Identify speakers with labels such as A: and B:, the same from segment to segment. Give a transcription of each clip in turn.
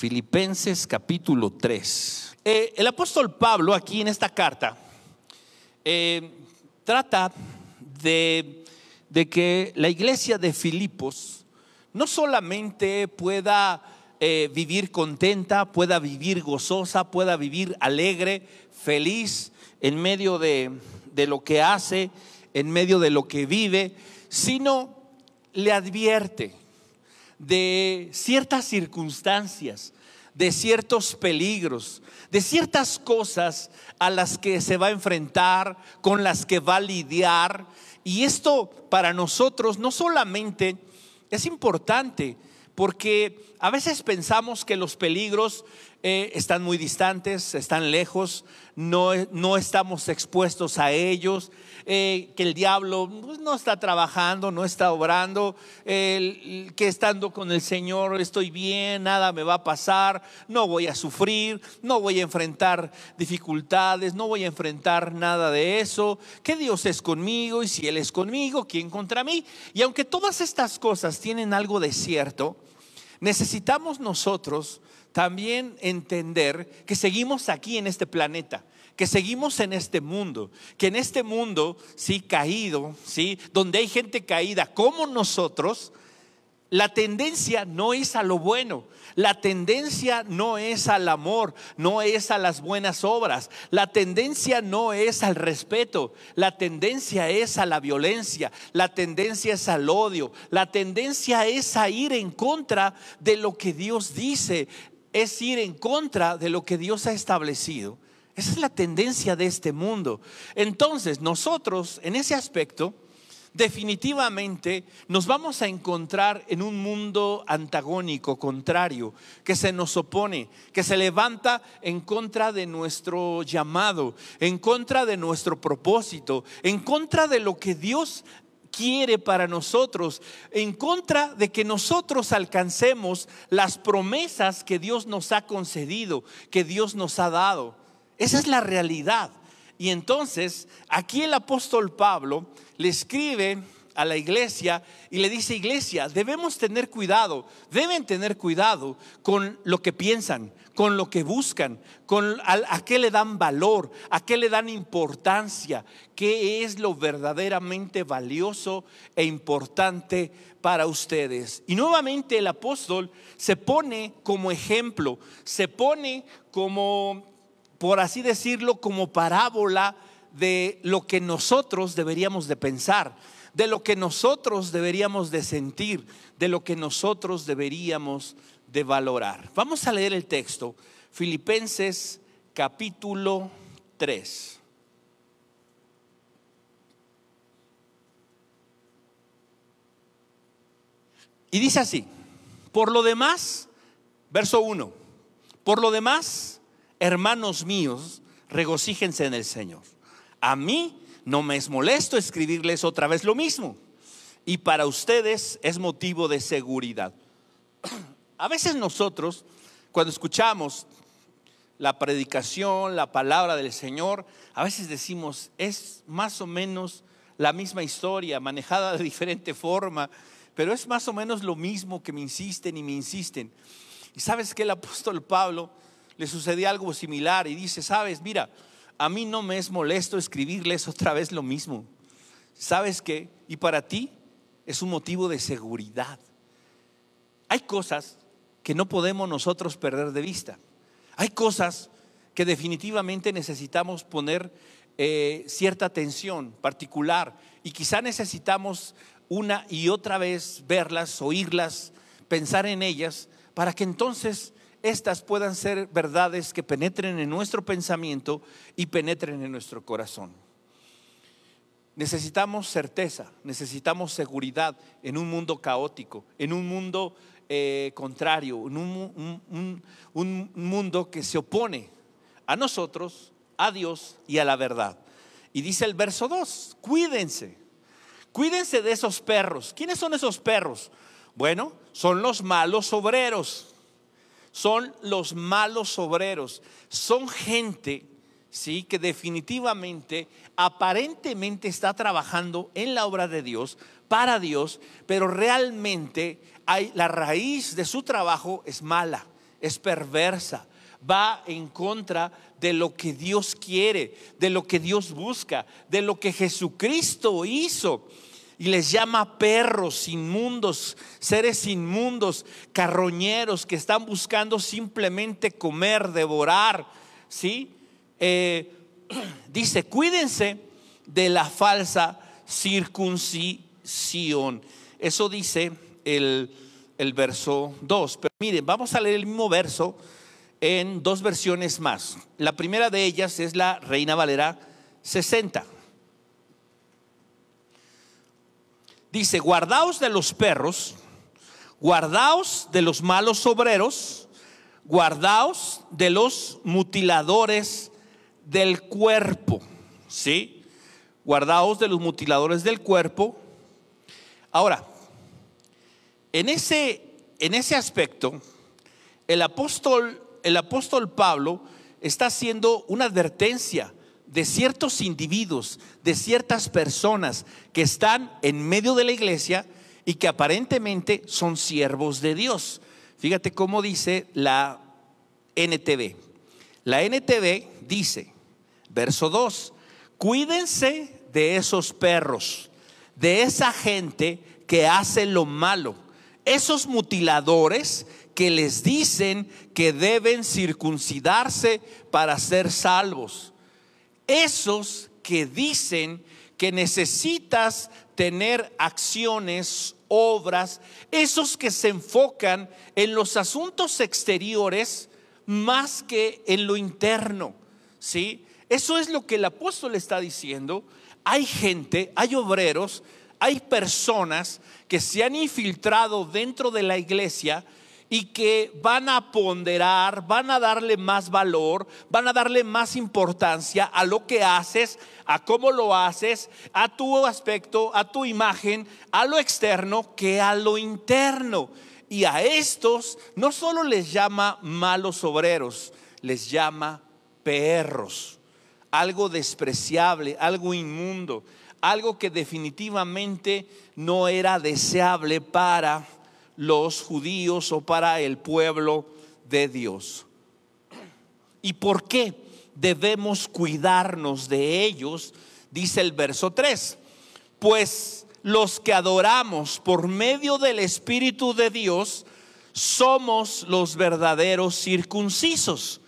A: Filipenses capítulo 3. Eh, el apóstol Pablo aquí en esta carta eh, trata de, que la iglesia de Filipos no solamente pueda eh, vivir contenta, pueda vivir gozosa, pueda vivir alegre, feliz en medio de, de lo que hace, en medio de lo que vive, sino le advierte de ciertas circunstancias, de ciertos peligros, de ciertas cosas a las que se va a enfrentar, con las que va a lidiar. Y esto para nosotros no solamente es importante, porque a veces pensamos que los peligros eh, están muy distantes, están lejos, no, no estamos expuestos a ellos, eh, que el diablo pues, no está trabajando, no está obrando, que estando con el Señor estoy bien, nada me va a pasar, no voy a sufrir, no voy a enfrentar dificultades, no voy a enfrentar nada de eso, que Dios es conmigo y si Él es conmigo, ¿quién contra mí? Y aunque todas estas cosas tienen algo de cierto, necesitamos nosotros también entender que seguimos aquí en este planeta, que seguimos en este mundo, que en este mundo, sí, caído, sí, donde hay gente caída como nosotros, la tendencia no es a lo bueno, la tendencia no es al amor, no es a las buenas obras, la tendencia no es al respeto, la tendencia es a la violencia, la tendencia es al odio, la tendencia es a ir en contra de lo que Dios dice, es ir en contra de lo que Dios ha establecido. Esa es la tendencia de este mundo. Entonces, nosotros en ese aspecto, definitivamente nos vamos a encontrar en un mundo antagónico, contrario, que se nos opone, que se levanta en contra de nuestro llamado, en contra de nuestro propósito, en contra de lo que Dios quiere para nosotros, en contra de que nosotros alcancemos las promesas que Dios nos ha concedido, que Dios nos ha dado. Esa es la realidad. Y entonces, aquí el apóstol Pablo le escribe a la iglesia y le dice, iglesia, debemos tener cuidado, deben tener cuidado con lo que piensan, con lo que buscan, con a, qué le dan valor, a qué le dan importancia, qué es lo verdaderamente valioso e importante para ustedes. Y nuevamente el apóstol se pone como ejemplo, se pone como, por así decirlo, como parábola de lo que nosotros deberíamos de pensar, de lo que nosotros deberíamos de sentir, de lo que nosotros deberíamos de valorar. Vamos a leer el texto, Filipenses capítulo 3. Y dice así, por lo demás, verso 1, por lo demás, hermanos míos, regocíjense en el Señor. A mí no me es molesto escribirles otra vez lo mismo. Y para ustedes es motivo de seguridad. A veces nosotros, cuando escuchamos la predicación, la palabra del Señor, a veces decimos, es más o menos la misma historia, manejada de diferente forma, pero es más o menos lo mismo que me insisten y me insisten. Y sabes que el apóstol Pablo le sucedió algo similar y dice, sabes, mira, a mí no me es molesto escribirles otra vez lo mismo. ¿Sabes qué? Y para ti es un motivo de seguridad. Hay cosas que no podemos nosotros perder de vista. Hay cosas que definitivamente necesitamos poner eh, cierta atención particular y quizá necesitamos una y otra vez verlas, oírlas, pensar en ellas, para que entonces estas puedan ser verdades que penetren en nuestro pensamiento y penetren en nuestro corazón. Necesitamos certeza, necesitamos seguridad en un mundo caótico, en un mundo eh, contrario, en un, un mundo que se opone a nosotros, a Dios y a la verdad. Y dice el verso 2, cuídense, cuídense de esos perros. ¿Quiénes son esos perros? Bueno, son los malos obreros son los malos obreros, son gente, sí, que definitivamente, aparentemente está trabajando en la obra de Dios, para Dios, pero realmente hay, la raíz de su trabajo es mala, es perversa, va en contra de lo que Dios quiere, de lo que Dios busca, de lo que Jesucristo hizo. Y les llama perros inmundos, seres inmundos, carroñeros que están buscando simplemente comer, devorar. ¿Sí? Eh, dice, cuídense de la falsa circuncisión. Eso dice el, el verso 2. Pero miren, vamos a leer el mismo verso en dos versiones más. La primera de ellas es la Reina Valera 60. Dice, guardaos de los perros, guardaos de los malos obreros, guardaos de los mutiladores del cuerpo. ¿Sí? Guardaos de los mutiladores del cuerpo. Ahora, en ese, en ese aspecto, el apóstol el apóstol Pablo está haciendo una advertencia de ciertos individuos, de ciertas personas que están en medio de la iglesia y que aparentemente son siervos de Dios. Fíjate cómo dice la NTV. La NTV dice, verso 2, cuídense de esos perros, de esa gente que hace lo malo, esos mutiladores que les dicen que deben circuncidarse para ser salvos. Esos que dicen que necesitas tener acciones, obras, esos que se enfocan en los asuntos exteriores más que en lo interno. ¿Sí? Eso es lo que el apóstol está diciendo. Hay gente, hay obreros, hay personas que se han infiltrado dentro de la iglesia y que van a ponderar, van a darle más valor, van a darle más importancia a lo que haces, a cómo lo haces, a tu aspecto, a tu imagen, a lo externo que a lo interno. Y a estos no solo les llama malos obreros, les llama perros, algo despreciable, algo inmundo, algo que definitivamente no era deseable para los judíos o para el pueblo de Dios. ¿Y por qué debemos cuidarnos de ellos? Dice el verso 3. Pues los que adoramos por medio del Espíritu de Dios somos los verdaderos circuncisos.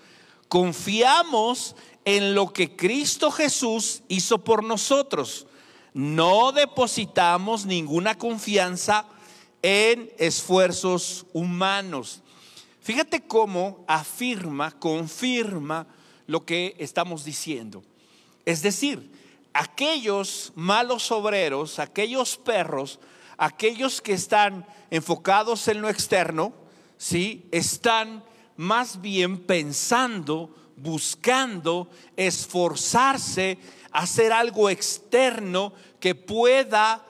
A: Confiamos en lo que Cristo Jesús hizo por nosotros. No depositamos ninguna confianza en esfuerzos humanos. Fíjate cómo afirma, confirma lo que estamos diciendo. Es decir, aquellos malos obreros, aquellos perros, aquellos que están enfocados en lo externo, ¿sí? Están más bien pensando, buscando, esforzarse, hacer algo externo que pueda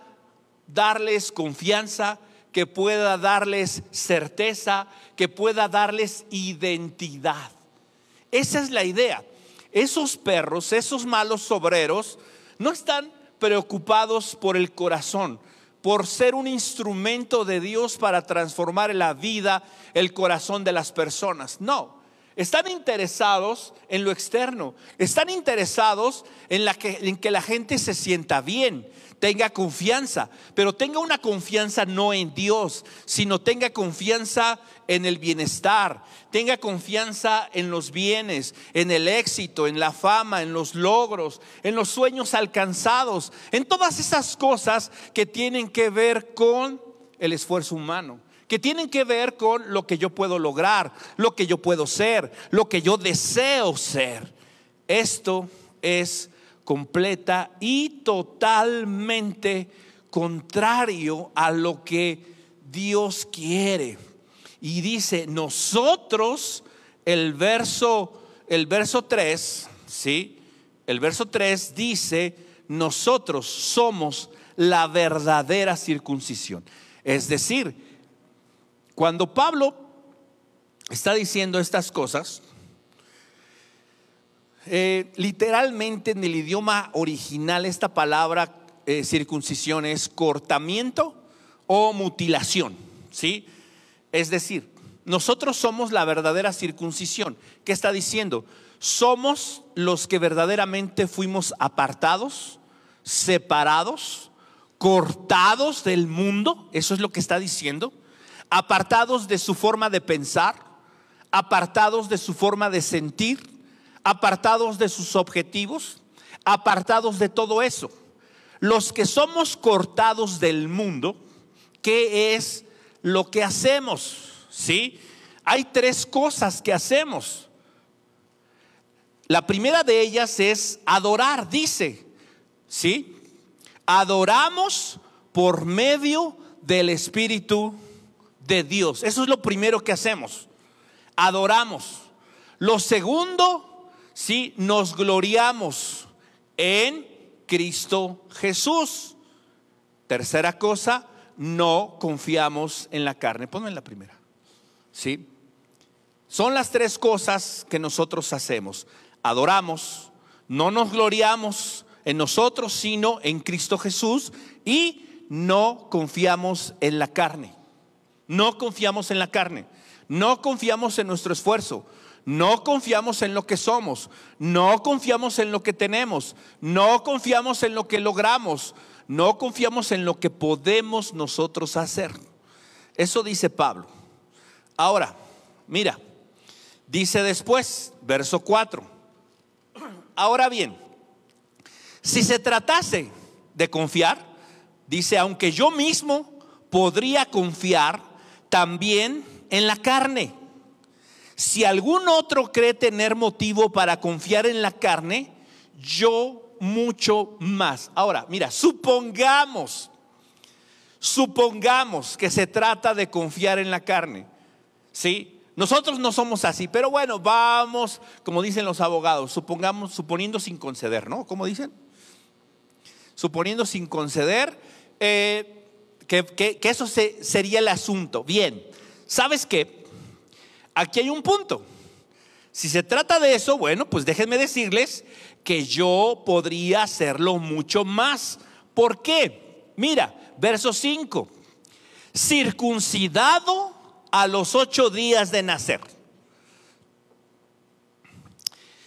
A: darles confianza, que pueda darles certeza, que pueda darles identidad. Esa es la idea. Esos perros, esos malos obreros, no están preocupados por el corazón, por ser un instrumento de Dios para transformar la vida, el corazón de las personas. No, están interesados en lo externo, están interesados en, que la gente se sienta bien, tenga confianza, pero tenga una confianza no en Dios, sino tenga confianza en el bienestar, tenga confianza en los bienes, en el éxito, en la fama, en los logros, en los sueños alcanzados, en todas esas cosas que tienen que ver con el esfuerzo humano que tienen que ver con lo que yo puedo lograr, lo que yo puedo ser, lo que yo deseo ser. Esto es completa y totalmente contrario a lo que Dios quiere. Y dice, nosotros, el verso, el verso 3, ¿sí? El verso 3 dice, nosotros somos la verdadera circuncisión. Es decir, cuando Pablo está diciendo estas cosas, eh, literalmente en el idioma original esta palabra eh, circuncisión es cortamiento o mutilación, ¿sí? Es decir, nosotros somos la verdadera circuncisión. ¿Qué está diciendo? Somos los que verdaderamente fuimos apartados, separados, cortados del mundo. Eso es lo que está diciendo. Apartados de su forma de pensar, apartados de su forma de sentir, apartados de sus objetivos, apartados de todo eso. Los que somos cortados del mundo, ¿qué es lo que hacemos? ¿Sí? Hay tres cosas que hacemos. La primera de ellas es adorar, dice, ¿sí? Adoramos por medio del Espíritu de Dios. Eso es lo primero que hacemos. Adoramos. Lo segundo, sí, nos gloriamos en Cristo Jesús. Tercera cosa, no confiamos en la carne. Ponme la primera. ¿Sí? Son las tres cosas que nosotros hacemos. Adoramos, no nos gloriamos en nosotros, sino en Cristo Jesús y no confiamos en la carne. No confiamos en la carne. No confiamos en nuestro esfuerzo. No confiamos en lo que somos. No confiamos en lo que tenemos. No confiamos en lo que logramos. No confiamos en lo que podemos nosotros hacer. Eso dice Pablo. Ahora, mira, dice después, verso 4. Ahora bien, si se tratase de confiar, dice, aunque yo mismo podría confiar también en la carne. Si algún otro cree tener motivo para confiar en la carne, yo mucho más. Ahora, mira, supongamos, supongamos que se trata de confiar en la carne. ¿Sí? Nosotros no somos así, pero bueno, vamos, como dicen los abogados, supongamos, suponiendo sin conceder, ¿no? ¿Cómo dicen? Suponiendo sin conceder, eh, que, eso sería el asunto. Bien, ¿sabes qué? Aquí hay un punto. Si se trata de eso, bueno, pues déjenme decirles que yo podría hacerlo mucho más. ¿Por qué? Mira, verso 5. Circuncidado a los ocho días de nacer.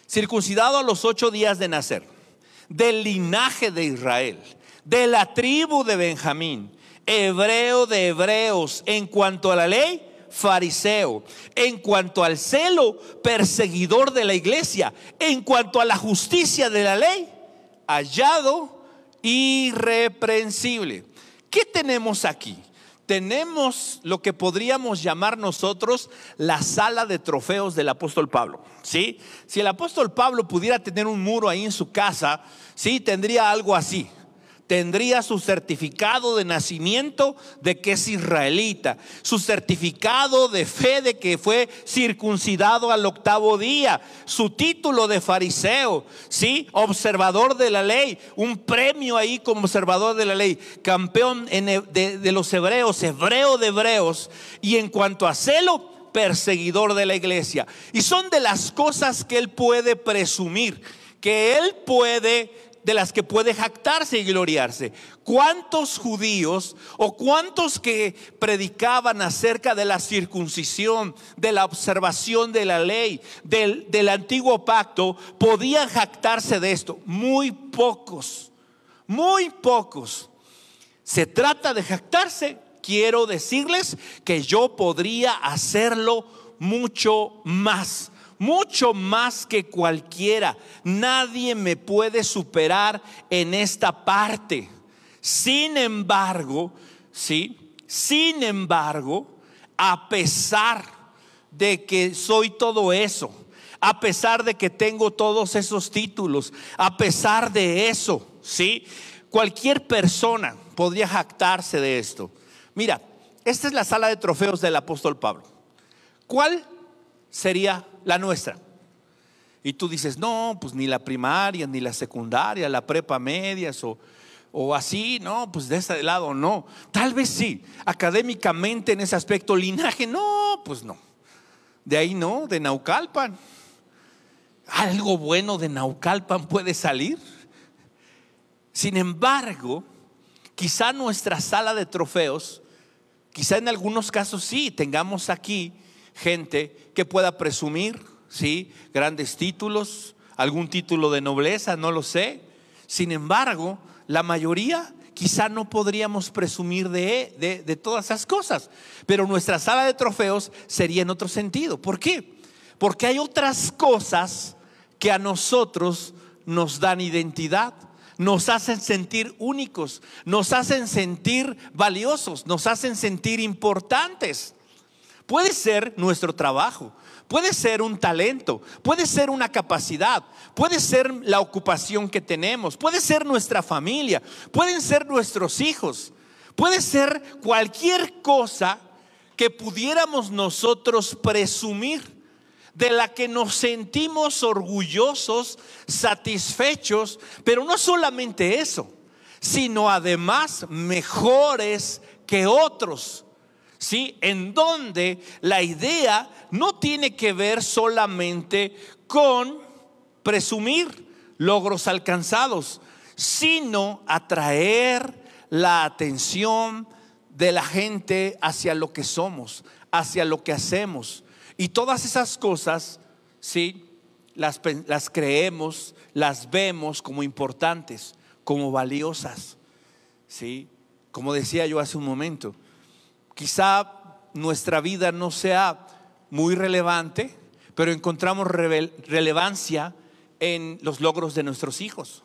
A: Circuncidado a los ocho días de nacer. Del linaje de Israel. De la tribu de Benjamín. Hebreo de hebreos. En cuanto a la ley, fariseo. En cuanto al celo, perseguidor de la iglesia. En cuanto a la justicia de la ley, hallado irreprensible. ¿Qué tenemos aquí? tenemos lo que podríamos llamar nosotros la sala de trofeos del apóstol Pablo. ¿sí? Si el apóstol Pablo pudiera tener un muro ahí en su casa, ¿sí? tendría algo así tendría su certificado de nacimiento de que es israelita, su certificado de fe de que fue circuncidado al octavo día, su título de fariseo, ¿sí? Observador de la ley, un premio ahí como observador de la ley, campeón de, de los hebreos, hebreo de hebreos, y en cuanto a celo, perseguidor de la iglesia. Y son de las cosas que él puede presumir, que él puede de las que puede jactarse y gloriarse. ¿Cuántos judíos o cuántos que predicaban acerca de la circuncisión, de la observación de la ley, del, del antiguo pacto, podían jactarse de esto? Muy pocos, muy pocos. Se trata de jactarse. Quiero decirles que yo podría hacerlo mucho más mucho más que cualquiera. Nadie me puede superar en esta parte. Sin embargo, sí, sin embargo, a pesar de que soy todo eso, a pesar de que tengo todos esos títulos, a pesar de eso, sí, cualquier persona podría jactarse de esto. Mira, esta es la sala de trofeos del apóstol Pablo. ¿Cuál sería la nuestra. Y tú dices, no, pues ni la primaria, ni la secundaria, la prepa medias o, o así, no, pues de ese lado no. Tal vez sí, académicamente en ese aspecto, linaje, no, pues no. De ahí no, de Naucalpan. Algo bueno de Naucalpan puede salir. Sin embargo, quizá nuestra sala de trofeos, quizá en algunos casos sí, tengamos aquí gente que pueda presumir, ¿sí? Grandes títulos, algún título de nobleza, no lo sé. Sin embargo, la mayoría quizá no podríamos presumir de, de, todas esas cosas, pero nuestra sala de trofeos sería en otro sentido. ¿Por qué? Porque hay otras cosas que a nosotros nos dan identidad, nos hacen sentir únicos, nos hacen sentir valiosos, nos hacen sentir importantes. Puede ser nuestro trabajo, puede ser un talento, puede ser una capacidad, puede ser la ocupación que tenemos, puede ser nuestra familia, pueden ser nuestros hijos, puede ser cualquier cosa que pudiéramos nosotros presumir de la que nos sentimos orgullosos, satisfechos, pero no solamente eso, sino además mejores que otros. ¿Sí? En donde la idea no tiene que ver solamente con presumir logros alcanzados, sino atraer la atención de la gente hacia lo que somos, hacia lo que hacemos. Y todas esas cosas, sí, las, las creemos, las vemos como importantes, como valiosas, sí. Como decía yo hace un momento, quizá nuestra vida no sea muy relevante, pero encontramos relevancia en los logros de nuestros hijos.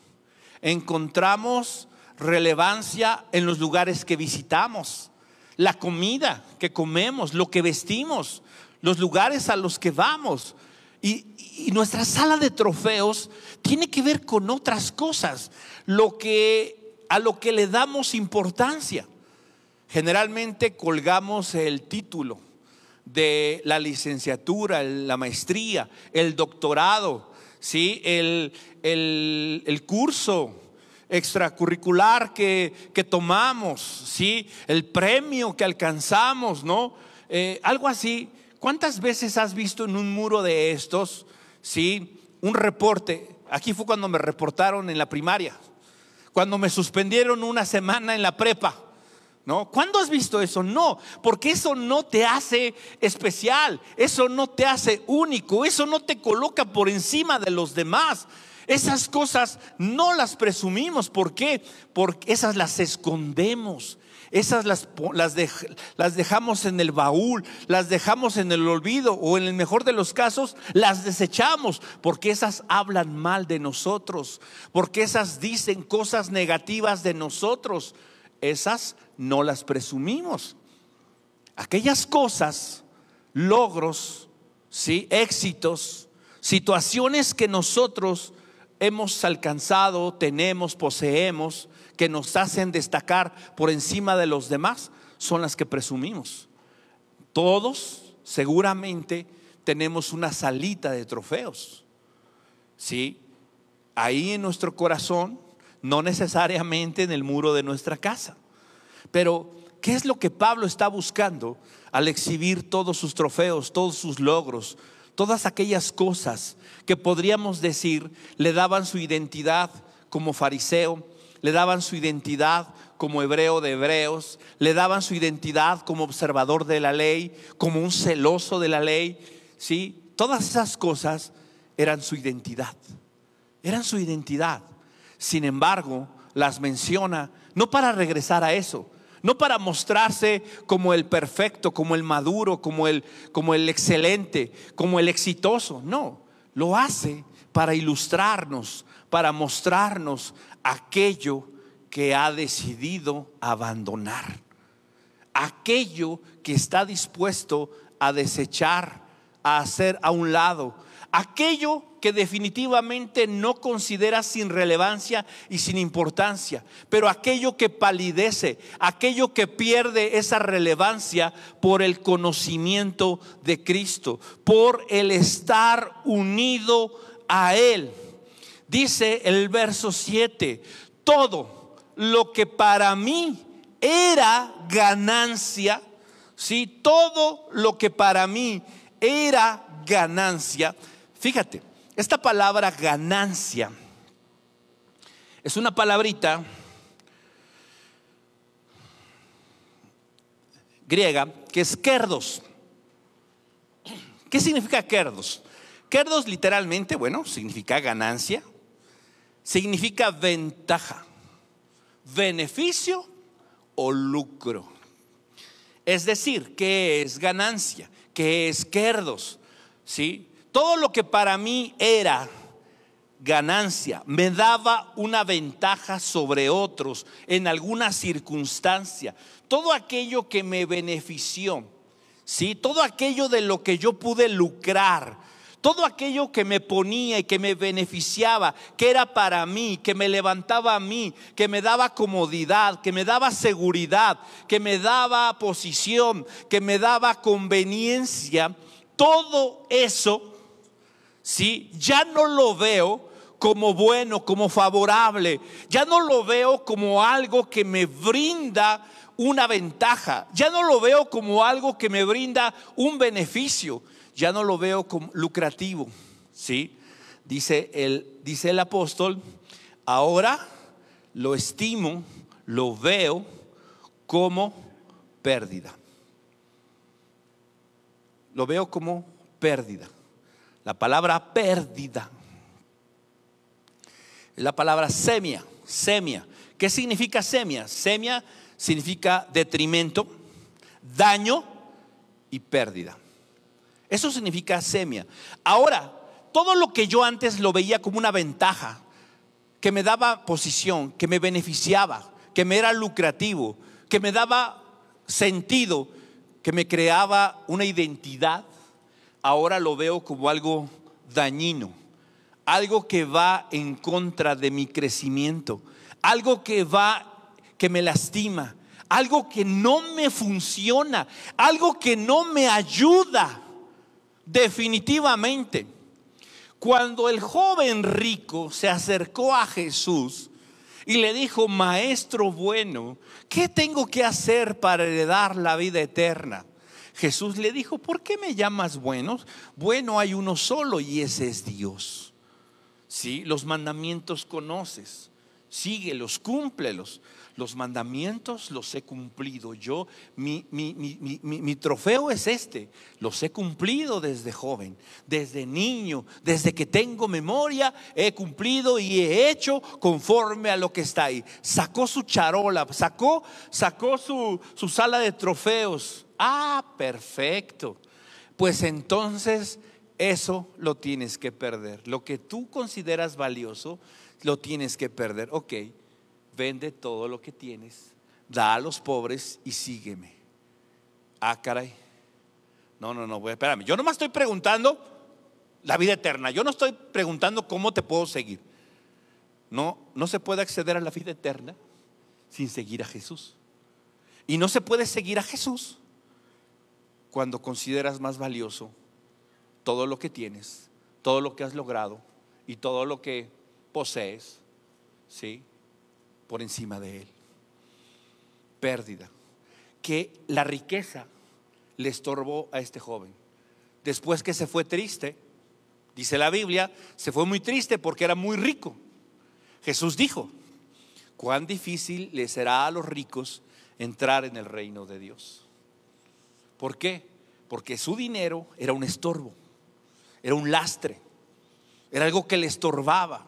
A: Encontramos relevancia en los lugares que visitamos, la comida que comemos, lo que vestimos, los lugares a los que vamos. Y, nuestra sala de trofeos tiene que ver con otras cosas, lo que, a lo que le damos importancia. Generalmente colgamos el título de la licenciatura, la maestría, el doctorado, ¿sí? el, el, curso extracurricular que, que, tomamos, ¿sí? el premio que alcanzamos, ¿no? Eh, algo así. ¿Cuántas veces has visto en un muro de estos, sí, un reporte? Aquí fue cuando me reportaron en la primaria, cuando me suspendieron una semana en la prepa. ¿No? ¿Cuándo has visto eso? No, porque eso no te hace especial, eso no te hace único, eso no te coloca por encima de los demás. Esas cosas no las presumimos, ¿por qué? Porque esas las escondemos. Esas las, las, dejamos en el baúl, las dejamos en el olvido o en el mejor de los casos las desechamos porque esas hablan mal de nosotros, porque esas dicen cosas negativas de nosotros. Esas no las presumimos. Aquellas cosas, logros, ¿sí? éxitos, situaciones que nosotros hemos alcanzado, tenemos, poseemos, que nos hacen destacar por encima de los demás, son las que presumimos. Todos seguramente tenemos una salita de trofeos. ¿Sí? Ahí en nuestro corazón, no necesariamente en el muro de nuestra casa. Pero, ¿qué es lo que Pablo está buscando al exhibir todos sus trofeos, todos sus logros, todas aquellas cosas que podríamos decir le daban su identidad como fariseo, le daban su identidad como hebreo de hebreos, le daban su identidad como observador de la ley, como un celoso de la ley, ¿sí? Todas esas cosas eran su identidad, eran su identidad. Sin embargo, las menciona no para regresar a eso, no para mostrarse como el perfecto, como el maduro, como el, como el excelente, como el exitoso, no, lo hace para ilustrarnos, para mostrarnos aquello que ha decidido abandonar, aquello que está dispuesto a desechar, a hacer a un lado, aquello que definitivamente no considera sin relevancia y sin importancia, pero aquello que palidece, aquello que pierde esa relevancia por el conocimiento de Cristo, por el estar unido a Él. Dice el verso 7, todo lo que para mí era ganancia, si todo lo que para mí era ganancia, fíjate, esta palabra ganancia es una palabrita griega que es kerdos. ¿Qué significa kerdos? Kerdos literalmente, bueno, significa ganancia, significa ventaja, beneficio o lucro. Es decir, ¿qué es ganancia? ¿Qué es kerdos? ¿Sí? Todo lo que para mí era ganancia, me daba una ventaja sobre otros en alguna circunstancia, todo aquello que me benefició, ¿sí? todo aquello de lo que yo pude lucrar, todo aquello que me ponía y que me beneficiaba, que era para mí, que me levantaba a mí, que me daba comodidad, que me daba seguridad, que me daba posición, que me daba conveniencia, todo eso, ¿sí? Ya no lo veo como bueno, como favorable. Ya no lo veo como algo que me brinda una ventaja. Ya no lo veo como algo que me brinda un beneficio. Ya no lo veo como lucrativo. ¿Sí? Dice el, dice el apóstol, ahora lo estimo, lo veo como pérdida. Lo veo como pérdida. La palabra pérdida la palabra semia, semia. ¿Qué significa semia? Semia significa detrimento, daño y pérdida. Eso significa semia. Ahora, todo lo que yo antes lo veía como una ventaja, que me daba posición, que me beneficiaba, que me era lucrativo, que me daba sentido, que me creaba una identidad, ahora lo veo como algo dañino algo que va en contra de mi crecimiento, algo que va, que me lastima, algo que no me funciona, algo que no me ayuda, definitivamente. Cuando el joven rico se acercó a Jesús y le dijo, Maestro bueno, ¿qué tengo que hacer para heredar la vida eterna? Jesús le dijo, ¿por qué me llamas bueno? Bueno hay uno solo y ese es Dios. ¿sí? Los mandamientos conoces, síguelos, cúmplelos. Los mandamientos los he cumplido. Yo, mi, mi, trofeo es este. Los he cumplido desde joven, desde niño, desde que tengo memoria, he cumplido y he hecho conforme a lo que está ahí. Sacó su charola, sacó, sacó su, su sala de trofeos. Ah, perfecto. Pues entonces eso lo tienes que perder. Lo que tú consideras valioso, lo tienes que perder. Ok, vende todo lo que tienes, da a los pobres y sígueme. Ah, caray. No, no, no, espérame. Yo no me estoy preguntando la vida eterna. Yo no estoy preguntando cómo te puedo seguir. No, no se puede acceder a la vida eterna sin seguir a Jesús. Y no se puede seguir a Jesús cuando consideras más valioso todo lo que tienes, todo lo que has logrado y todo lo que posees, ¿sí? Por encima de Él. Pérdida. Que la riqueza le estorbó a este joven. Después que se fue triste, dice la Biblia, se fue muy triste porque era muy rico. Jesús dijo, cuán difícil le será a los ricos entrar en el reino de Dios. ¿Por qué? Porque su dinero era un estorbo era un lastre, era algo que le estorbaba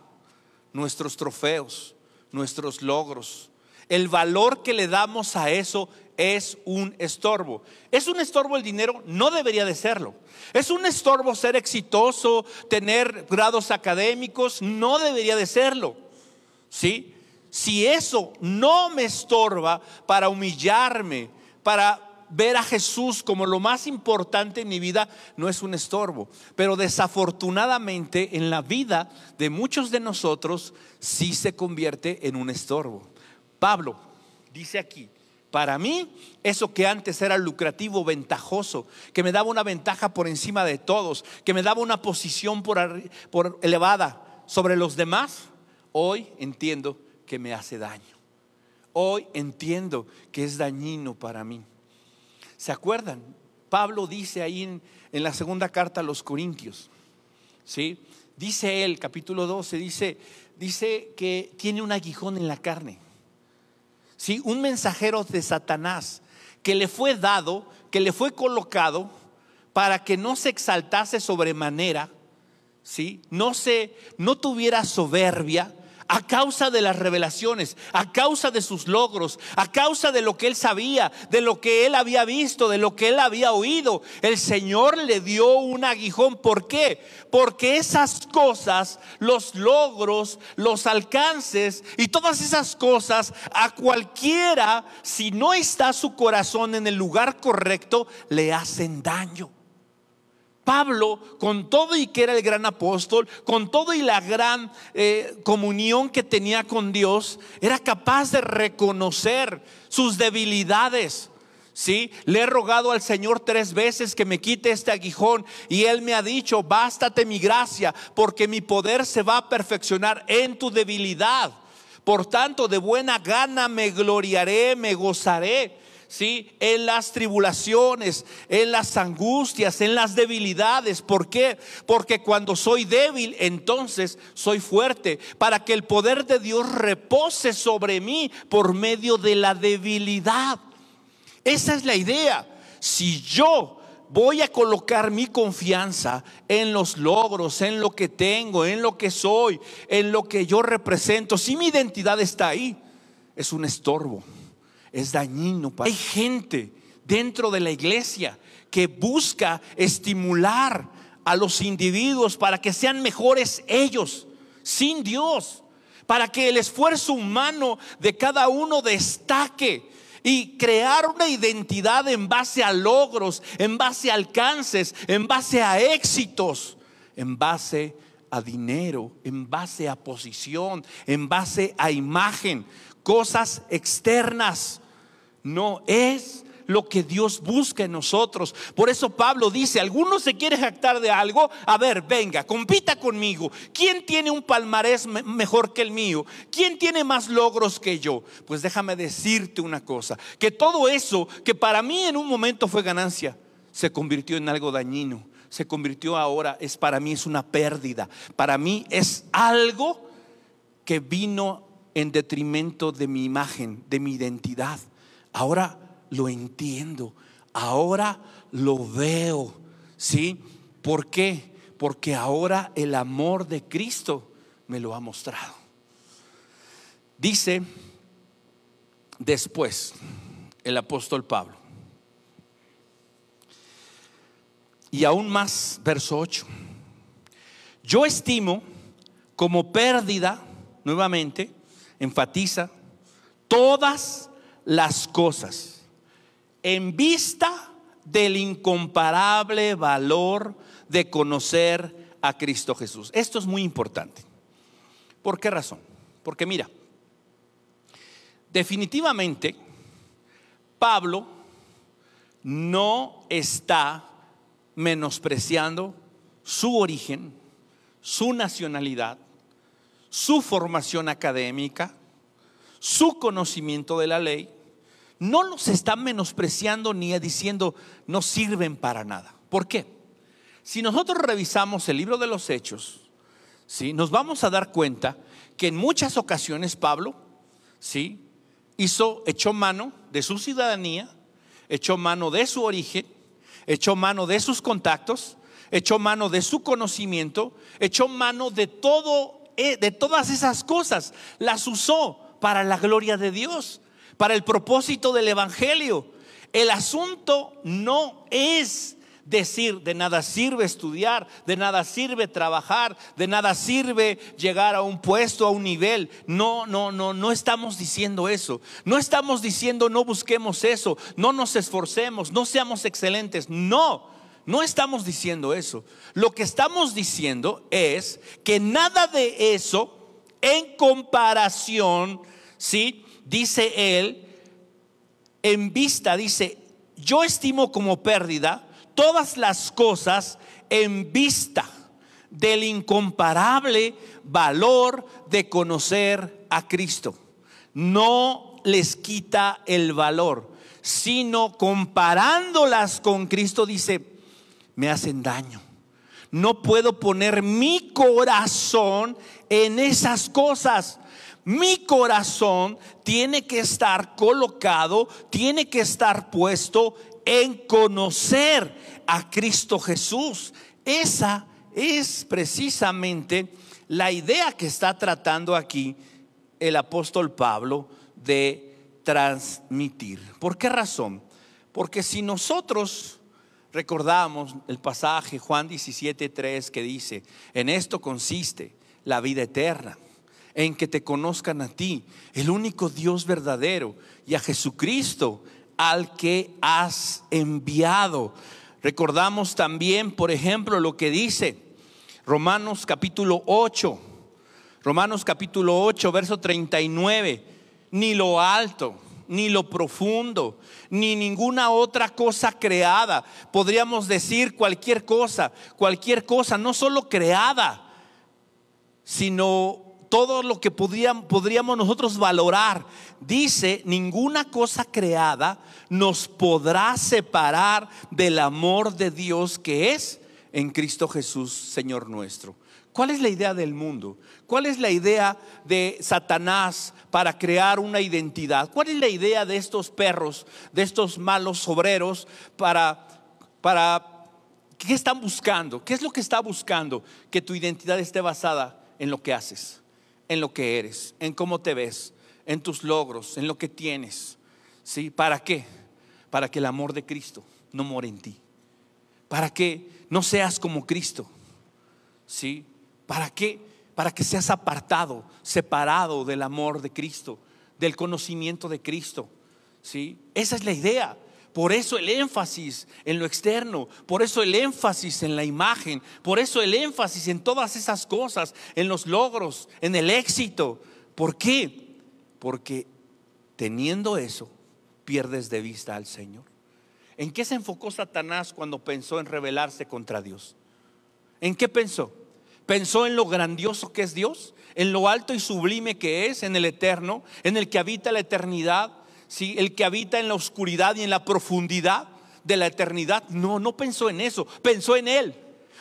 A: nuestros trofeos, nuestros logros. El valor que le damos a eso es un estorbo. ¿Es un estorbo el dinero? No debería de serlo. ¿Es un estorbo ser exitoso, tener grados académicos? No debería de serlo. ¿Sí? Si eso no me estorba para humillarme, para ver a Jesús como lo más importante en mi vida no es un estorbo. Pero desafortunadamente en la vida de muchos de nosotros sí se convierte en un estorbo. Pablo dice aquí, para mí, eso que antes era lucrativo, ventajoso, que me daba una ventaja por encima de todos, que me daba una posición por, por elevada sobre los demás, hoy entiendo que me hace daño. Hoy entiendo que es dañino para mí. ¿Se acuerdan? Pablo dice ahí en, la segunda carta a los Corintios, ¿sí? Dice él, capítulo 12, dice, dice que tiene un aguijón en la carne. ¿Sí? Un mensajero de Satanás que le fue dado, que le fue colocado para que no se exaltase sobremanera, ¿sí? No se no tuviera soberbia, a causa de las revelaciones, a causa de sus logros, a causa de lo que él sabía, de lo que él había visto, de lo que él había oído. El Señor le dio un aguijón. ¿Por qué? Porque esas cosas, los logros, los alcances y todas esas cosas, a cualquiera, si no está su corazón en el lugar correcto, le hacen daño. Pablo, con todo y que era el gran apóstol, con todo y la gran eh, comunión que tenía con Dios, era capaz de reconocer sus debilidades. ¿Sí? Le he rogado al Señor tres veces que me quite este aguijón y Él me ha dicho, bástate mi gracia, porque mi poder se va a perfeccionar en tu debilidad. Por tanto, de buena gana me gloriaré, me gozaré ¿sí? En las tribulaciones, en las angustias, en las debilidades. ¿Por qué? Porque cuando soy débil, entonces soy fuerte, para que el poder de Dios repose sobre mí por medio de la debilidad. Esa es la idea. Si yo voy a colocar mi confianza en los logros, en lo que tengo, en lo que soy, en lo que yo represento, si mi identidad está ahí, es un estorbo es dañino. Hay gente dentro de la iglesia que busca estimular a los individuos para que sean mejores ellos, sin Dios, para que el esfuerzo humano de cada uno destaque y crear una identidad en base a logros, en base a alcances, en base a éxitos, en base a dinero, en base a posición, en base a imagen, cosas externas no es lo que Dios busca en nosotros. Por eso Pablo dice, ¿alguno se quiere jactar de algo? A ver, venga, compita conmigo. ¿Quién tiene un palmarés mejor que el mío? ¿Quién tiene más logros que yo? Pues déjame decirte una cosa, que todo eso que para mí en un momento fue ganancia, se convirtió en algo dañino. Se convirtió ahora, es para mí es una pérdida. Para mí es algo que vino en detrimento de mi imagen, de mi identidad. Ahora lo entiendo, ahora lo veo. ¿Sí? ¿Por qué? Porque ahora el amor de Cristo me lo ha mostrado. Dice después el apóstol Pablo. Y aún más, verso 8. Yo estimo como pérdida, nuevamente, enfatiza, todas las cosas en vista del incomparable valor de conocer a Cristo Jesús. Esto es muy importante. ¿Por qué razón? Porque mira, definitivamente Pablo no está menospreciando su origen, su nacionalidad, su formación académica, su conocimiento de la ley, no los está menospreciando ni diciendo no sirven para nada. ¿Por qué? Si nosotros revisamos el libro de los Hechos, ¿sí? nos vamos a dar cuenta que en muchas ocasiones Pablo ¿sí? hizo, echó mano de su ciudadanía, echó mano de su origen, echó mano de sus contactos, echó mano de su conocimiento, echó mano de todo, eh, de todas esas cosas, las usó para la gloria de Dios, para el propósito del Evangelio. El asunto no es decir, de nada sirve estudiar, de nada sirve trabajar, de nada sirve llegar a un puesto, a un nivel. No, no, no, no estamos diciendo eso. No estamos diciendo no busquemos eso, no nos esforcemos, no seamos excelentes. No, no estamos diciendo eso. Lo que estamos diciendo es que nada de eso en comparación ¿sí? Dice él, en vista, dice, yo estimo como pérdida todas las cosas en vista del incomparable valor de conocer a Cristo. No les quita el valor, sino comparándolas con Cristo dice, me hacen daño. No puedo poner mi corazón en esas cosas mi corazón tiene que estar colocado, tiene que estar puesto en conocer, a Cristo Jesús. Esa es precisamente la idea que está tratando aquí el apóstol Pablo de transmitir. ¿Por qué razón? Porque si nosotros recordamos el pasaje Juan 17:3 que dice, en esto consiste la vida eterna, en que te conozcan a ti, el único Dios verdadero, y a Jesucristo, al que has enviado. Recordamos también, por ejemplo, lo que dice Romanos capítulo 8, Romanos capítulo 8, verso 39, ni lo alto, ni lo profundo, ni ninguna otra cosa creada. Podríamos decir cualquier cosa, cualquier cosa, no solo creada, sino todo lo que podríamos, nosotros valorar. Dice, ninguna cosa creada nos podrá separar del amor de Dios que es en Cristo Jesús, Señor nuestro. ¿Cuál es la idea del mundo? ¿Cuál es la idea de Satanás para crear una identidad? ¿Cuál es la idea de estos perros, de estos malos obreros para, para, ¿qué están buscando? ¿Qué es lo que está buscando? Que tu identidad esté basada en lo que haces, en lo que eres, en cómo te ves, en tus logros, en lo que tienes. ¿Sí? ¿Para qué? Para que el amor de Cristo no more en ti. Para que no seas como Cristo. ¿Sí? ¿Para qué? Para que seas apartado, separado del amor de Cristo, del conocimiento de Cristo. ¿Sí? Esa es la idea. Por eso el énfasis en lo externo, por eso el énfasis en la imagen, por eso el énfasis en todas esas cosas, en los logros, en el éxito. ¿Por qué? Porque teniendo eso, pierdes de vista al Señor. ¿En qué se enfocó Satanás cuando pensó en rebelarse contra Dios? ¿En qué pensó? Pensó en lo grandioso que es Dios, en lo alto y sublime que es, en el eterno, en el que habita la eternidad, ¿sí? el que habita en la oscuridad y en la profundidad de la eternidad. No, no pensó en eso, pensó en Él.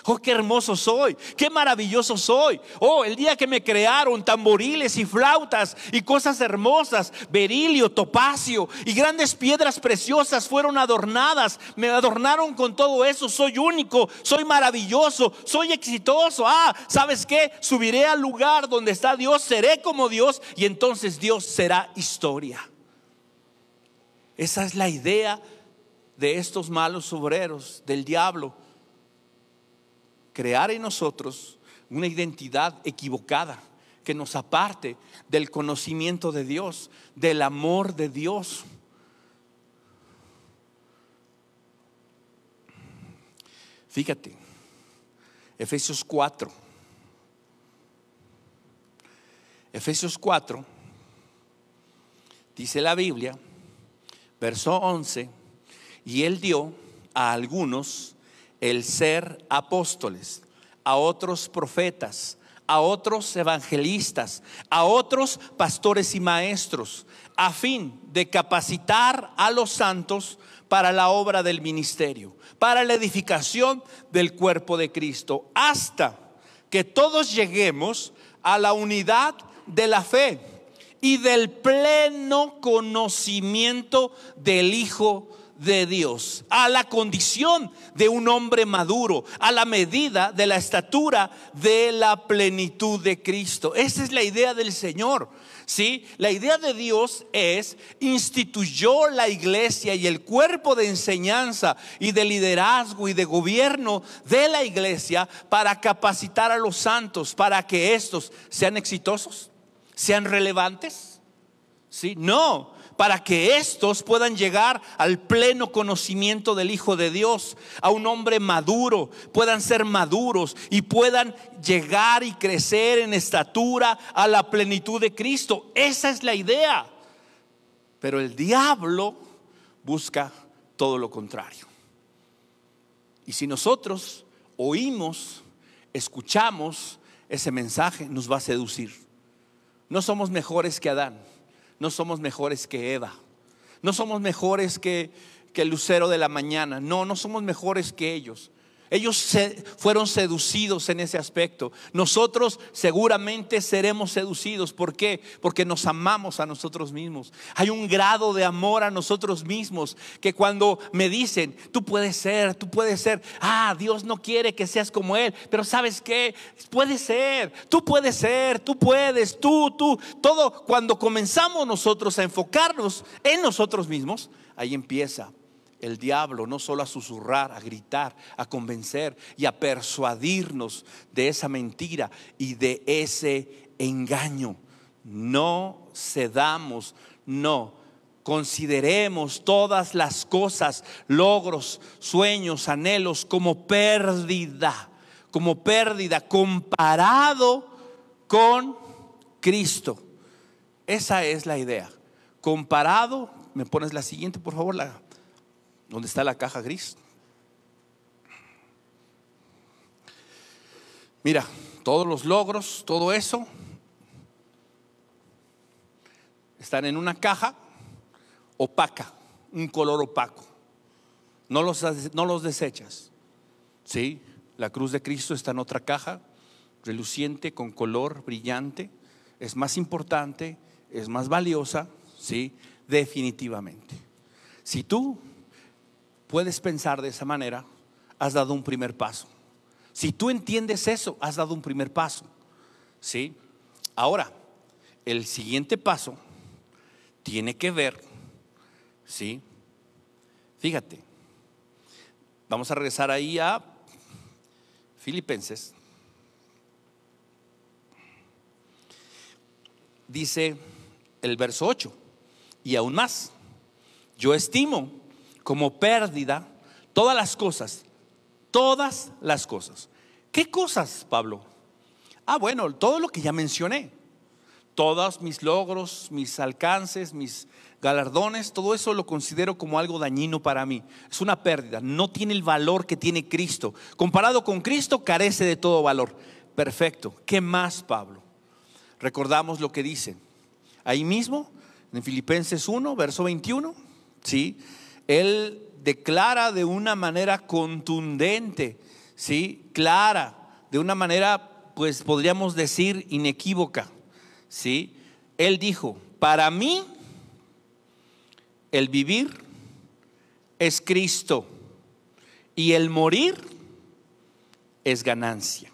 A: Oh, qué hermoso soy, qué maravilloso soy. Oh, el día que me crearon tamboriles y flautas y cosas hermosas, berilio, topacio y grandes piedras preciosas fueron adornadas. Me adornaron con todo eso. Soy único, soy maravilloso, soy exitoso. Ah, ¿sabes qué? Subiré al lugar donde está Dios, seré como Dios y entonces Dios será historia. Esa es la idea de estos malos obreros, del diablo crear en nosotros una identidad equivocada que nos aparte del conocimiento de Dios, del amor de Dios. Fíjate, Efesios 4. Efesios 4, dice la Biblia, verso 11, y él dio a algunos el ser apóstoles, a otros profetas, a otros evangelistas, a otros pastores y maestros, a fin de capacitar a los santos para la obra del ministerio, para la edificación del cuerpo de Cristo, hasta que todos lleguemos a la unidad de la fe y del pleno conocimiento del Hijo de Dios, a la condición de un hombre maduro, a la medida de la estatura de la plenitud de Cristo. Esa es la idea del Señor. ¿Sí? La idea de Dios es instituyó la iglesia y el cuerpo de enseñanza y de liderazgo y de gobierno de la iglesia para capacitar a los santos para que estos sean exitosos, sean relevantes. ¿Sí? No, para que estos puedan llegar al pleno conocimiento del Hijo de Dios, a un hombre maduro, puedan ser maduros y puedan llegar y crecer en estatura a la plenitud de Cristo. Esa es la idea. Pero el diablo busca todo lo contrario. Y si nosotros oímos, escuchamos ese mensaje, nos va a seducir. No somos mejores que Adán no somos mejores que Eva. No somos mejores que, que el lucero de la mañana. No, no somos mejores que ellos. Ellos fueron seducidos en ese aspecto. Nosotros seguramente seremos seducidos. ¿Por qué? Porque nos amamos a nosotros mismos. Hay un grado de amor a nosotros mismos que cuando me dicen, tú puedes ser, tú puedes ser, ah, Dios no quiere que seas como Él, pero sabes qué, puede ser, tú puedes ser, tú puedes, tú, tú, todo, cuando comenzamos nosotros a enfocarnos en nosotros mismos, ahí empieza el diablo no solo a susurrar, a gritar, a convencer y a persuadirnos de esa mentira y de ese engaño. No cedamos, no. Consideremos todas las cosas, logros, sueños, anhelos como pérdida, como pérdida comparado con Cristo. Esa es la idea. Comparado, me pones la siguiente, por favor, la ¿Dónde está la caja gris? Mira, todos los logros, todo eso, están en una caja opaca, un color opaco. No los, no los desechas. ¿Sí? La cruz de Cristo está en otra caja, reluciente, con color brillante. Es más importante, es más valiosa, ¿sí? Definitivamente. Si tú puedes pensar de esa manera, has dado un primer paso. Si tú entiendes eso, has dado un primer paso. ¿Sí? Ahora, el siguiente paso tiene que ver, ¿sí? Fíjate, vamos a regresar ahí a Filipenses. Dice el verso 8, y aún más, yo estimo como pérdida todas las cosas, todas las cosas. ¿Qué cosas, Pablo? Ah, bueno, todo lo que ya mencioné. Todos mis logros, mis alcances, mis galardones, todo eso lo considero como algo dañino para mí. Es una pérdida, no tiene el valor que tiene Cristo. Comparado con Cristo, carece de todo valor. Perfecto. ¿Qué más, Pablo? Recordamos lo que dice. Ahí mismo, en Filipenses 1, verso 21, ¿sí? Él declara de una manera contundente, ¿sí? Clara, de una manera, pues podríamos decir, inequívoca, ¿sí? Él dijo, para mí el vivir es Cristo y el morir es ganancia,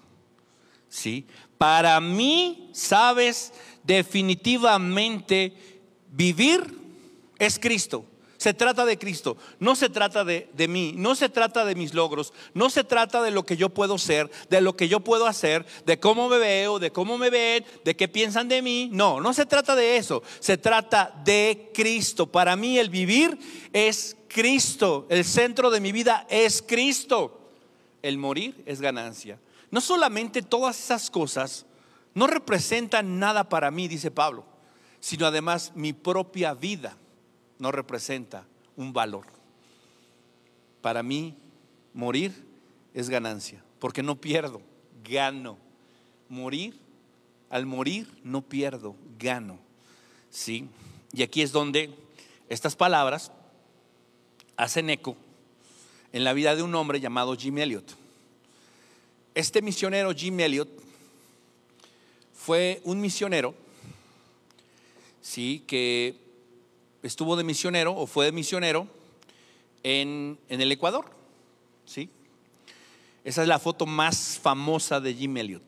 A: ¿sí? Para mí, sabes, definitivamente vivir es Cristo se trata de Cristo, no se trata de, mí, no se trata de mis logros, no se trata de lo que yo puedo ser, de lo que yo puedo hacer, de cómo me veo, de cómo me ven, de qué piensan de mí. No, no se trata de eso, se trata de Cristo. Para mí el vivir es Cristo, el centro de mi vida es Cristo. El morir es ganancia. No solamente todas esas cosas no representan nada para mí, dice Pablo, sino además mi propia vida no representa un valor. Para mí, morir es ganancia, porque no pierdo, gano. Morir, al morir no pierdo, gano. ¿Sí? Y aquí es donde estas palabras hacen eco en la vida de un hombre llamado Jim Elliot. Este misionero Jim Elliot fue un misionero, sí, que estuvo de misionero o fue de misionero en, el Ecuador. ¿sí? Esa es la foto más famosa de Jim Elliot.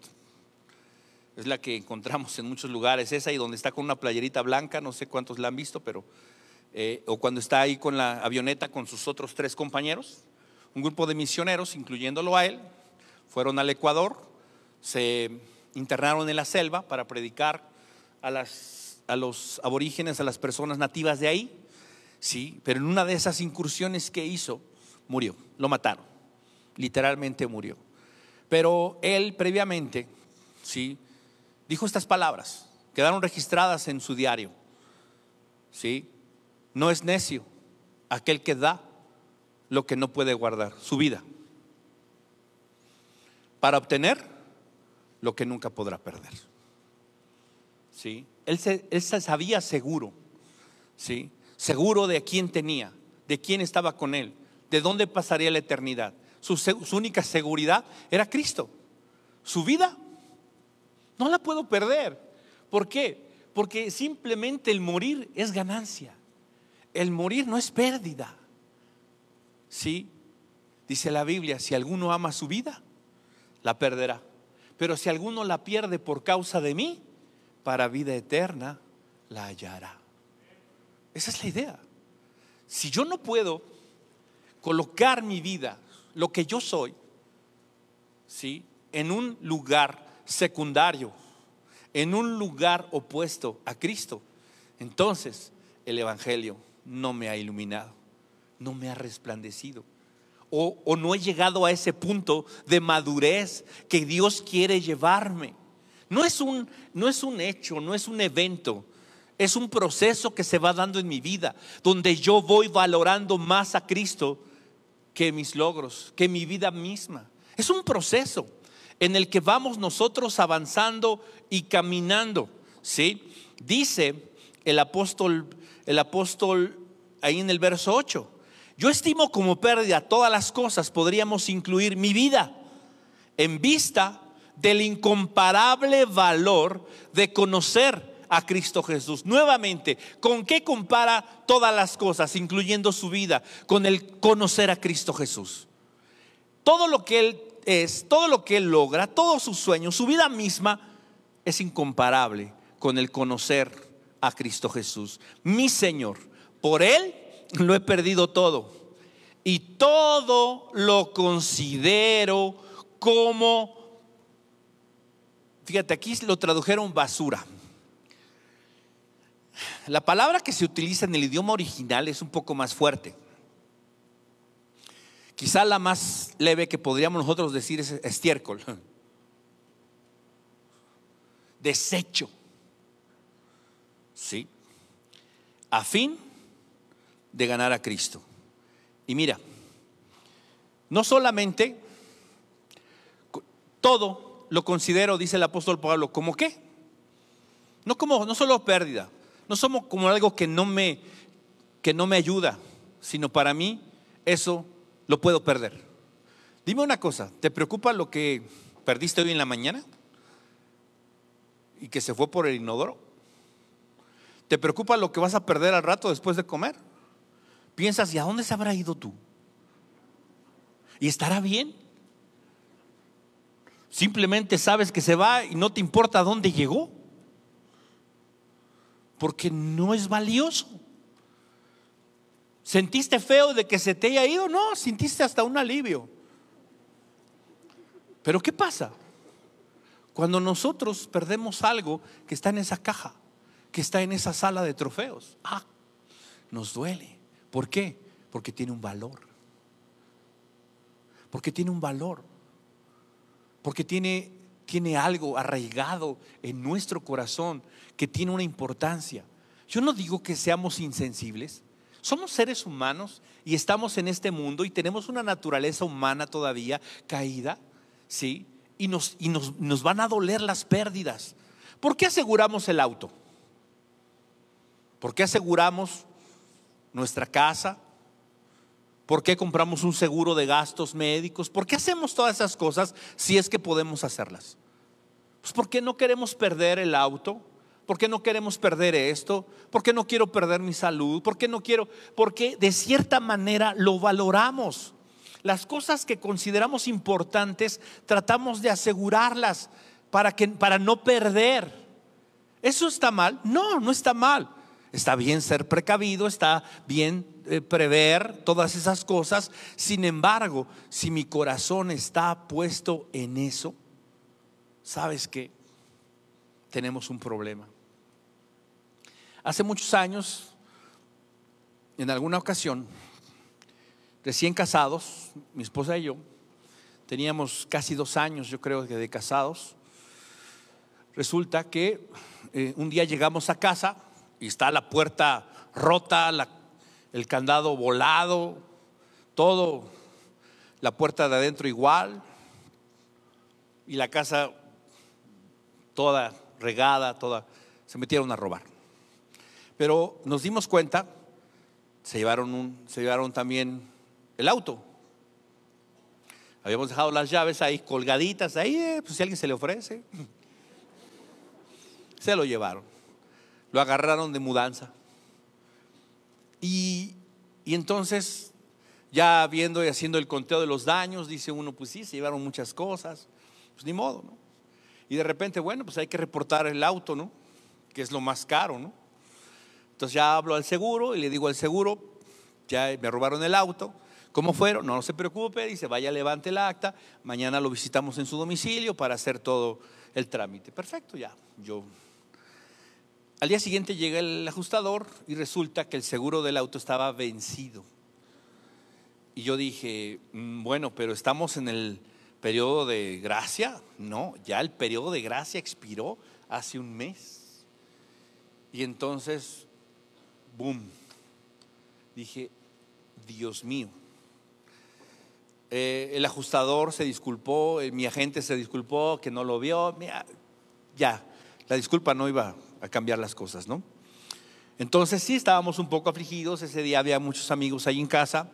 A: Es la que encontramos en muchos lugares, esa y donde está con una playerita blanca, no sé cuántos la han visto, pero, eh, o cuando está ahí con la avioneta con sus otros tres compañeros, un grupo de misioneros, incluyéndolo a él, fueron al Ecuador, se internaron en la selva para predicar a las a los aborígenes, a las personas nativas de ahí, sí, pero en una de esas incursiones que hizo, murió, lo mataron, literalmente murió. Pero él previamente, sí, dijo estas palabras, quedaron registradas en su diario, sí, no es necio aquel que da lo que no puede guardar, su vida, para obtener lo que nunca podrá perder. ¿Sí? Él, se, sabía seguro, ¿sí? Seguro de quién tenía, de quién estaba con él, de dónde pasaría la eternidad. su, su única seguridad era Cristo. Su vida no la puedo perder. ¿Por qué? Porque simplemente el morir es ganancia. El morir no es pérdida. ¿Sí? Dice la Biblia, si alguno ama su vida, la perderá. Pero si alguno la pierde por causa de mí, para vida eterna la hallará. Esa es la idea. Si yo no puedo colocar mi vida, lo que yo soy, ¿sí? en un lugar secundario, en un lugar opuesto a Cristo, entonces el Evangelio no me ha iluminado, no me ha resplandecido. O, o, no he llegado a ese punto de madurez que Dios quiere llevarme. No es, un, no es un hecho, no es un evento, es un proceso que se va dando en mi vida, donde yo voy valorando más a Cristo que mis logros, que mi vida misma. Es un proceso en el que vamos nosotros avanzando y caminando. ¿sí? Dice el apóstol, el apóstol ahí en el verso 8. Yo estimo como pérdida todas las cosas, podríamos incluir mi vida, en vista del incomparable valor de conocer a Cristo Jesús. Nuevamente, ¿con qué compara todas las cosas, incluyendo su vida? Con el conocer a Cristo Jesús. Todo lo que Él es, todo lo que Él logra, todos sus sueños, su vida misma, es incomparable con el conocer a Cristo Jesús. Mi Señor, por Él lo he perdido todo. Y todo lo considero como, fíjate, aquí lo tradujeron basura. La palabra que se utiliza en el idioma original es un poco más fuerte. Quizá la más leve que podríamos nosotros decir es estiércol. Desecho. ¿Sí? A fin de ganar a Cristo. Y mira, no solamente todo lo considero, dice el apóstol Pablo, como qué? No como no solo pérdida, no somos como algo que no me que no me ayuda, sino para mí eso lo puedo perder. Dime una cosa, ¿te preocupa lo que perdiste hoy en la mañana? ¿Y que se fue por el inodoro? ¿Te preocupa lo que vas a perder al rato después de comer? Piensas, ¿y a dónde se habrá ido tú? ¿Y estará bien? Simplemente sabes que se va y no te importa dónde llegó. Porque no es valioso. ¿Sentiste feo de que se te haya ido? No, sentiste hasta un alivio. Pero ¿qué pasa? Cuando nosotros perdemos algo que está en esa caja, que está en esa sala de trofeos, ah, nos duele. ¿Por qué? Porque tiene un valor. Porque tiene un valor. Porque tiene, tiene algo arraigado en nuestro corazón que tiene una importancia. Yo no digo que seamos insensibles. Somos seres humanos y estamos en este mundo y tenemos una naturaleza humana todavía caída, ¿sí? Y nos, y nos, nos van a doler las pérdidas. ¿Por qué aseguramos el auto? ¿Por qué aseguramos nuestra casa? ¿Por qué compramos un seguro de gastos médicos? ¿Por qué hacemos todas esas cosas si es que podemos hacerlas? Pues porque no queremos perder el auto, ¿Por qué no queremos perder esto? ¿Por qué no quiero perder mi salud? ¿Por qué no quiero? Porque de cierta manera lo valoramos. Las cosas que consideramos importantes tratamos de asegurarlas para, que, para no perder. ¿Eso está mal? No, no está mal. Está bien ser precavido, está bien eh, prever todas esas cosas. Sin embargo, si mi corazón está puesto en eso, ¿sabes qué? Tenemos un problema. Hace muchos años, en alguna ocasión, recién casados, mi esposa y yo, teníamos casi dos años, yo creo que de casados, resulta que eh, un día llegamos a casa y está la puerta rota, el candado volado, todo, la puerta de adentro igual, y la casa toda regada, toda, se metieron a robar. Pero nos dimos cuenta, se llevaron, un, se llevaron también el auto. Habíamos dejado las llaves ahí colgaditas, ahí, eh, pues si alguien se le ofrece. Se lo llevaron. Lo agarraron de mudanza. Y, y entonces, ya viendo y haciendo el conteo de los daños, dice uno, pues sí, se llevaron muchas cosas. Pues ni modo, ¿no? Y de repente, bueno, pues hay que reportar el auto, ¿no? Que es lo más caro, ¿no? Entonces ya hablo al seguro y le digo al seguro, ya me robaron el auto. ¿Cómo fueron? No, no se preocupe, dice, vaya, levante el acta, mañana lo visitamos en su domicilio para hacer todo el trámite. Perfecto, ya. Yo al día siguiente llega el ajustador y resulta que el seguro del auto estaba vencido. Y yo dije, mm, bueno, pero estamos en el periodo de gracia. No, ya el periodo de gracia expiró hace un mes. Y entonces, boom, dije, Dios mío. Eh, el ajustador se disculpó, eh, mi agente se disculpó que no lo vio. ya, la disculpa no iba a cambiar las cosas, ¿no? Entonces sí, estábamos un poco afligidos, ese día había muchos amigos ahí en casa,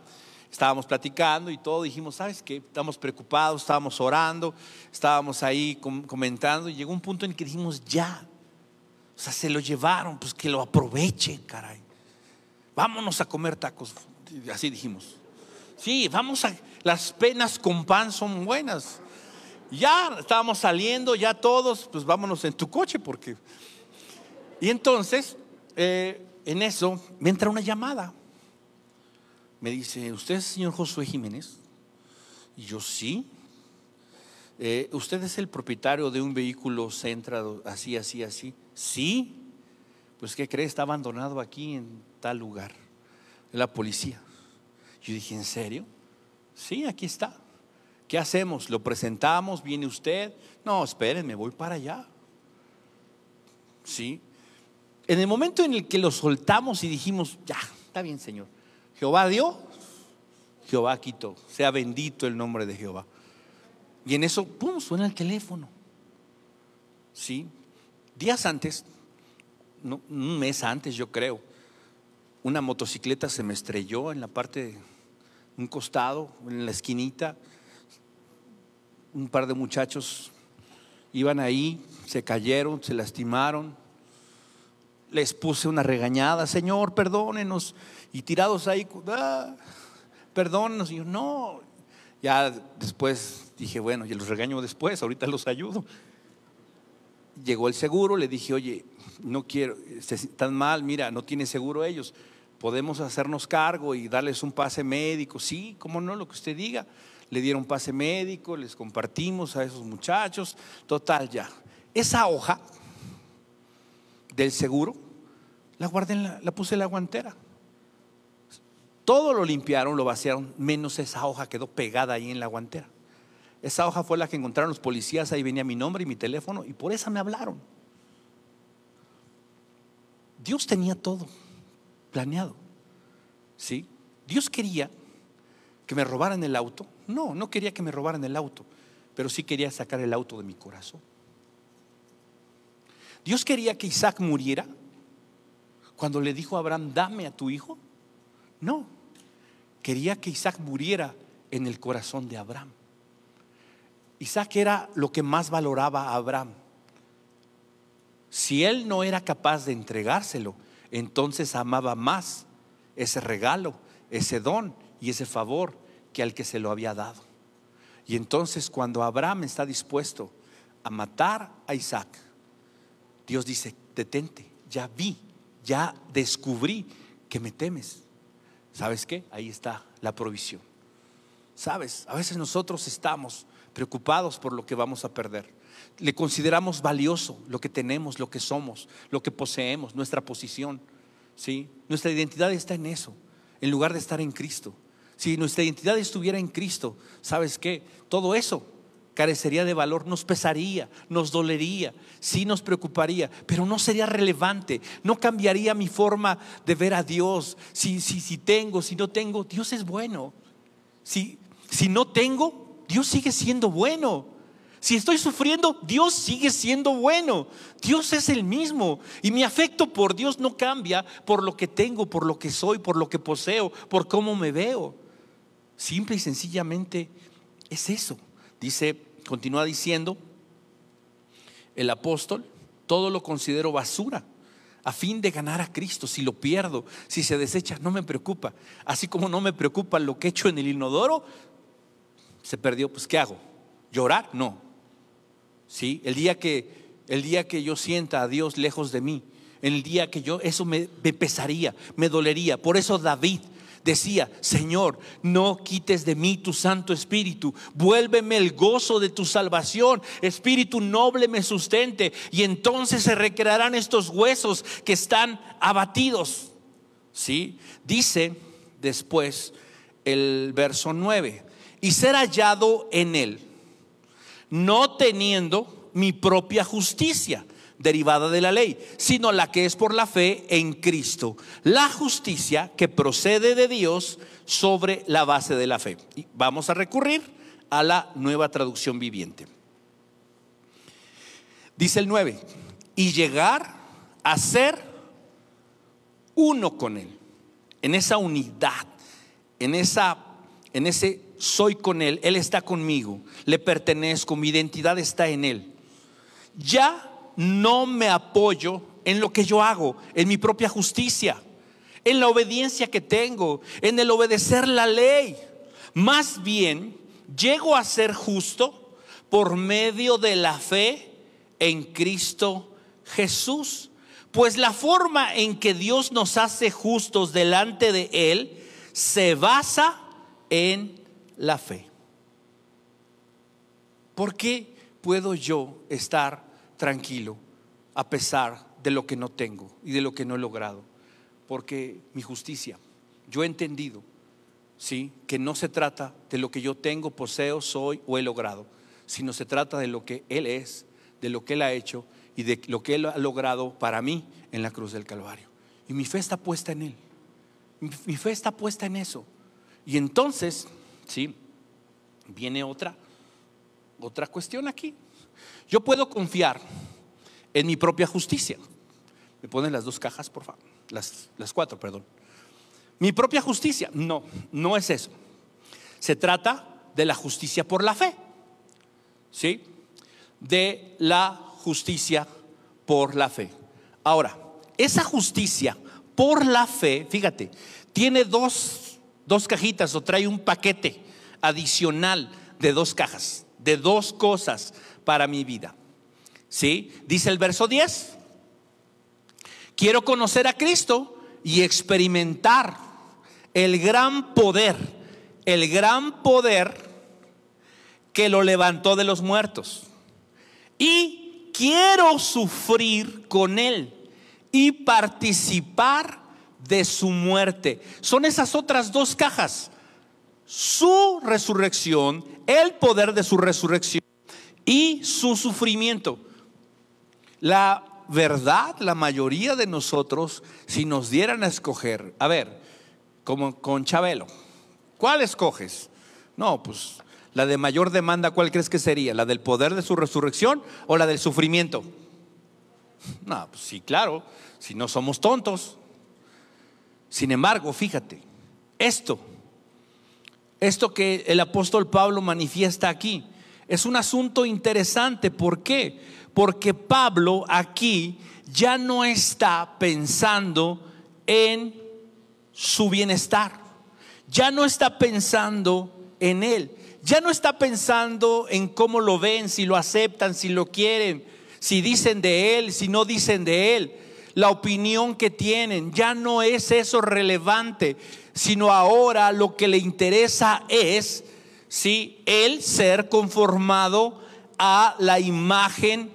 A: estábamos platicando y todo, dijimos, ¿sabes qué? Estamos preocupados, estábamos orando, estábamos ahí comentando y llegó un punto en que dijimos, ya, o sea, se lo llevaron, pues que lo aproveche, caray. Vámonos a comer tacos, así dijimos. Sí, vamos a, las penas con pan son buenas. Ya estábamos saliendo, ya todos, pues vámonos en tu coche porque y entonces, eh, en eso, me entra una llamada. Me dice, ¿usted es señor Josué Jiménez? Y yo, sí. Eh, ¿Usted es el propietario de un vehículo centrado así, así, así? Sí. Pues, ¿qué cree? Está abandonado aquí en tal lugar. La policía. Yo dije, ¿en serio? Sí, aquí está. ¿Qué hacemos? ¿Lo presentamos? ¿Viene usted? No, espérenme, voy para allá. Sí en el momento en el que lo soltamos y dijimos, ya, está bien, Señor. Jehová dio, Jehová quitó. Sea bendito el nombre de Jehová. Y en eso, pum, suena el teléfono. ¿Sí? Días antes, un mes antes, yo creo, una motocicleta se me estrelló en la parte, un costado, en la esquinita. Un par de muchachos iban ahí, se cayeron, se lastimaron les puse una regañada, Señor, perdónenos. Y tirados ahí, ah, perdónenos. Y yo, no. Ya después dije, bueno, ya los regaño después, ahorita los ayudo. Llegó el seguro, le dije, oye, no quiero, están mal, mira, no tiene seguro ellos. Podemos hacernos cargo y darles un pase médico. Sí, cómo no, lo que usted diga. Le dieron pase médico, les compartimos a esos muchachos. Total, ya. Esa hoja del seguro la guardé, la, puse en la guantera. Todo lo limpiaron, lo vaciaron, menos esa hoja quedó pegada ahí en la guantera. Esa hoja fue la que encontraron los policías, ahí venía mi nombre y mi teléfono, y por esa me hablaron. Dios tenía todo planeado. ¿Sí? Dios quería que me robaran el auto. No, no quería que me robaran el auto, pero sí quería sacar el auto de mi corazón. Dios quería que Isaac muriera cuando le dijo a Abraham, dame a tu hijo? No, quería que Isaac muriera en el corazón de Abraham. Isaac era lo que más valoraba a Abraham. Si él no era capaz de entregárselo, entonces amaba más ese regalo, ese don y ese favor que al que se lo había dado. Y entonces cuando Abraham está dispuesto a matar a Isaac, Dios dice, detente, ya vi ya descubrí que me temes. ¿Sabes qué? Ahí está la provisión. ¿Sabes? A veces nosotros estamos preocupados por lo que vamos a perder. Le consideramos valioso lo que tenemos, lo que somos, lo que poseemos, nuestra posición. ¿sí? Nuestra identidad está en eso, en lugar de estar en Cristo. Si nuestra identidad estuviera en Cristo, ¿sabes qué? Todo eso carecería de valor, nos pesaría, nos dolería, sí nos preocuparía, pero no sería relevante, no cambiaría mi forma de ver a Dios. Si, si, si tengo, si no tengo, Dios es bueno. Si, si no tengo, Dios sigue siendo bueno. Si estoy sufriendo, Dios sigue siendo bueno. Dios es el mismo. Y mi afecto por Dios no cambia por lo que tengo, por lo que soy, por lo que poseo, por cómo me veo. Simple y sencillamente es eso. Dice, continúa diciendo el apóstol, todo lo considero basura a fin de ganar a Cristo. Si lo pierdo, si se desecha, no me preocupa. Así como no me preocupa lo que he hecho en el inodoro, se perdió, pues ¿qué hago? ¿Llorar? No. ¿Sí? El día que el día que yo sienta a Dios lejos de mí, el día que yo eso me, me pesaría, me dolería. Por eso David decía, Señor, no quites de mí tu Santo Espíritu, vuélveme el gozo de tu salvación, Espíritu noble me sustente, y entonces se recrearán estos huesos que están abatidos. ¿Sí? Dice después el verso 9, y ser hallado en él, no teniendo mi propia justicia derivada de la ley, sino la que es por la fe en Cristo. La justicia que procede de Dios sobre la base de la fe. Y vamos a recurrir a la nueva traducción viviente. Dice el 9, y llegar a ser uno con Él, en esa unidad, en, esa, en ese soy con Él, Él está conmigo, le pertenezco, mi identidad está en Él. Ya no me apoyo en lo que yo hago, en mi propia justicia, en la obediencia que tengo, en el obedecer la ley. Más bien, llego a ser justo por medio de la fe en Cristo Jesús. Pues la forma en que Dios nos hace justos delante de Él se basa en la fe. ¿Por qué puedo yo estar tranquilo a pesar de lo que no tengo y de lo que no he logrado. Porque mi justicia, yo he entendido, ¿sí? Que no se trata de lo que yo tengo, poseo, soy o he logrado, sino se trata de lo que Él es, de lo que Él ha hecho y de lo que Él ha logrado para mí en la cruz del Calvario. Y mi fe está puesta en Él. Mi fe está puesta en eso. Y entonces, ¿sí? Viene otra, otra cuestión aquí. Yo puedo confiar en mi propia justicia. ¿Me ponen las dos cajas, por favor? Las, cuatro, perdón. Mi propia justicia. No, no es eso. Se trata de la justicia por la fe. ¿Sí? De la justicia por la fe. Ahora, esa justicia por la fe, fíjate, tiene dos, dos cajitas o trae un paquete adicional de dos cajas, de dos cosas para mi vida. ¿Sí? Dice el verso 10. Quiero conocer a Cristo y experimentar el gran poder, el gran poder que lo levantó de los muertos. Y quiero sufrir con Él y participar de su muerte. Son esas otras dos cajas. Su resurrección, el poder de su resurrección y su sufrimiento. La verdad, la mayoría de nosotros, si nos dieran a escoger, a ver, como con Chabelo, ¿cuál escoges? No, pues la de mayor demanda, ¿cuál crees que sería? ¿La del poder de su resurrección o la del sufrimiento? No, pues sí, claro, si no somos tontos. Sin embargo, fíjate, esto, esto que el apóstol Pablo manifiesta aquí, es un asunto interesante. ¿Por qué? Porque Pablo aquí ya no está pensando en su bienestar. Ya no está pensando en él. Ya no está pensando en cómo lo ven, si lo aceptan, si lo quieren, si dicen de él, si no dicen de él. La opinión que tienen, ya no es eso relevante, sino ahora lo que le interesa es ¿sí? El ser conformado a la imagen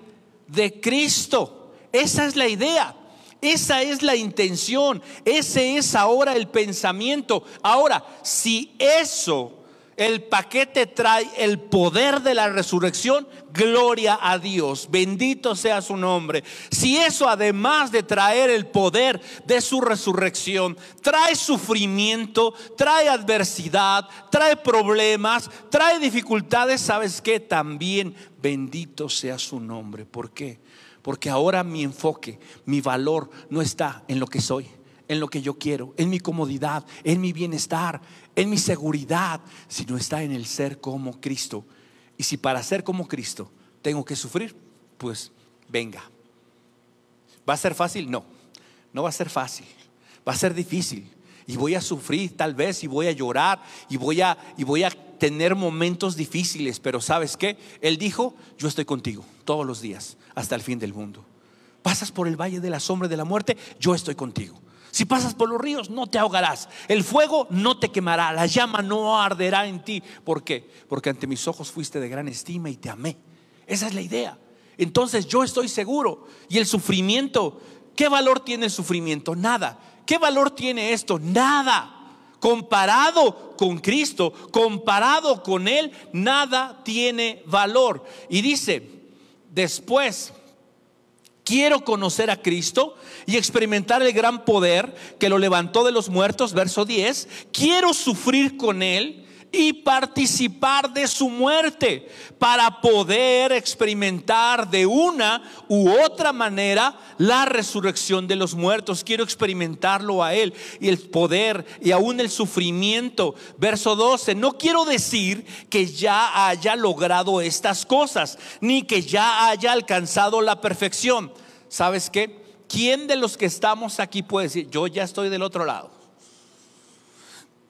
A: de Cristo. Esa es la idea. Esa es la intención. Ese es ahora el pensamiento. Ahora, si eso el paquete trae el poder de la resurrección, gloria a Dios, bendito sea su nombre. Si eso además de traer el poder de su resurrección, trae sufrimiento, trae adversidad, trae problemas, trae dificultades, ¿sabes qué? También bendito sea su nombre. ¿Por qué? Porque ahora mi enfoque, mi valor no está en lo que soy en lo que yo quiero, en mi comodidad, en mi bienestar, en mi seguridad, sino está en el ser como Cristo. Y si para ser como Cristo tengo que sufrir, pues venga. ¿Va a ser fácil? No, no va a ser fácil. Va a ser difícil. Y voy a sufrir tal vez y voy a llorar y voy a, y voy a tener momentos difíciles. Pero ¿sabes qué? Él dijo, yo estoy contigo todos los días hasta el fin del mundo. Pasas por el valle de la sombra de la muerte, yo estoy contigo. Si pasas por los ríos, no te ahogarás. El fuego no te quemará. La llama no arderá en ti. ¿Por qué? Porque ante mis ojos fuiste de gran estima y te amé. Esa es la idea. Entonces yo estoy seguro. Y el sufrimiento, ¿qué valor tiene el sufrimiento? Nada. ¿Qué valor tiene esto? Nada. Comparado con Cristo, comparado con Él, nada tiene valor. Y dice, después Quiero conocer a Cristo y experimentar el gran poder que lo levantó de los muertos, verso 10. Quiero sufrir con Él y participar de su muerte para poder experimentar de una u otra manera la resurrección de los muertos. Quiero experimentarlo a Él y el poder y aún el sufrimiento. Verso 12, no quiero decir que ya haya logrado estas cosas, ni que ya haya alcanzado la perfección. ¿Sabes qué? ¿Quién de los que estamos aquí puede decir, yo ya estoy del otro lado?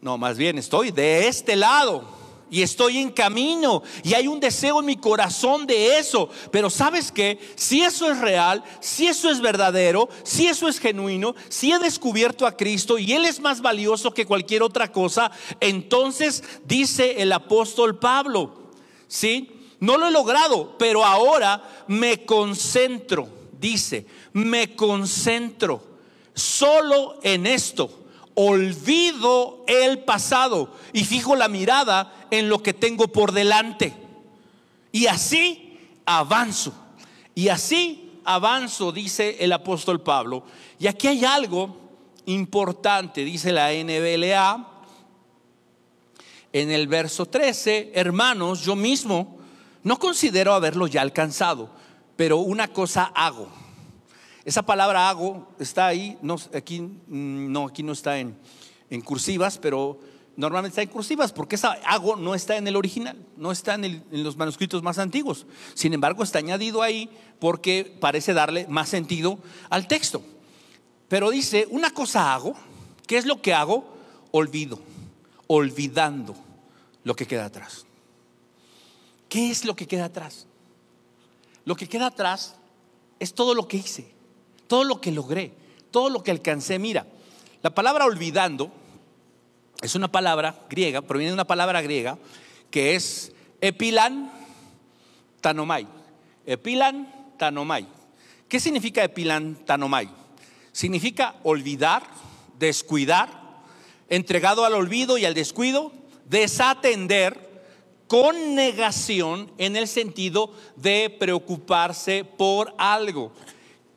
A: No, más bien estoy de este lado y estoy en camino y hay un deseo en mi corazón de eso. Pero sabes que si eso es real, si eso es verdadero, si eso es genuino, si he descubierto a Cristo y Él es más valioso que cualquier otra cosa, entonces dice el apóstol Pablo, ¿sí? No lo he logrado, pero ahora me concentro, dice, me concentro solo en esto olvido el pasado y fijo la mirada en lo que tengo por delante. Y así avanzo. Y así avanzo, dice el apóstol Pablo. Y aquí hay algo importante, dice la NBLA en el verso 13, hermanos, yo mismo no considero haberlo ya alcanzado, pero una cosa hago esa palabra hago está ahí, no, aquí, mm, no, aquí no está en, cursivas, pero normalmente está en cursivas porque esa hago no está en el original, no está en, en, los manuscritos más antiguos. Sin embargo, está añadido ahí porque parece darle más sentido al texto. Pero dice, una cosa hago, ¿qué es lo que hago? Olvido, olvidando lo que queda atrás. ¿Qué es lo que queda atrás? Lo que queda atrás es todo lo que hice todo lo que logré, todo lo que alcancé. Mira, la palabra olvidando es una palabra griega, proviene de una palabra griega que es epilan tanomai. Epilan tanomai. ¿Qué significa epilan tanomai? Significa olvidar, descuidar, entregado al olvido y al descuido, desatender con negación en el sentido de preocuparse por algo.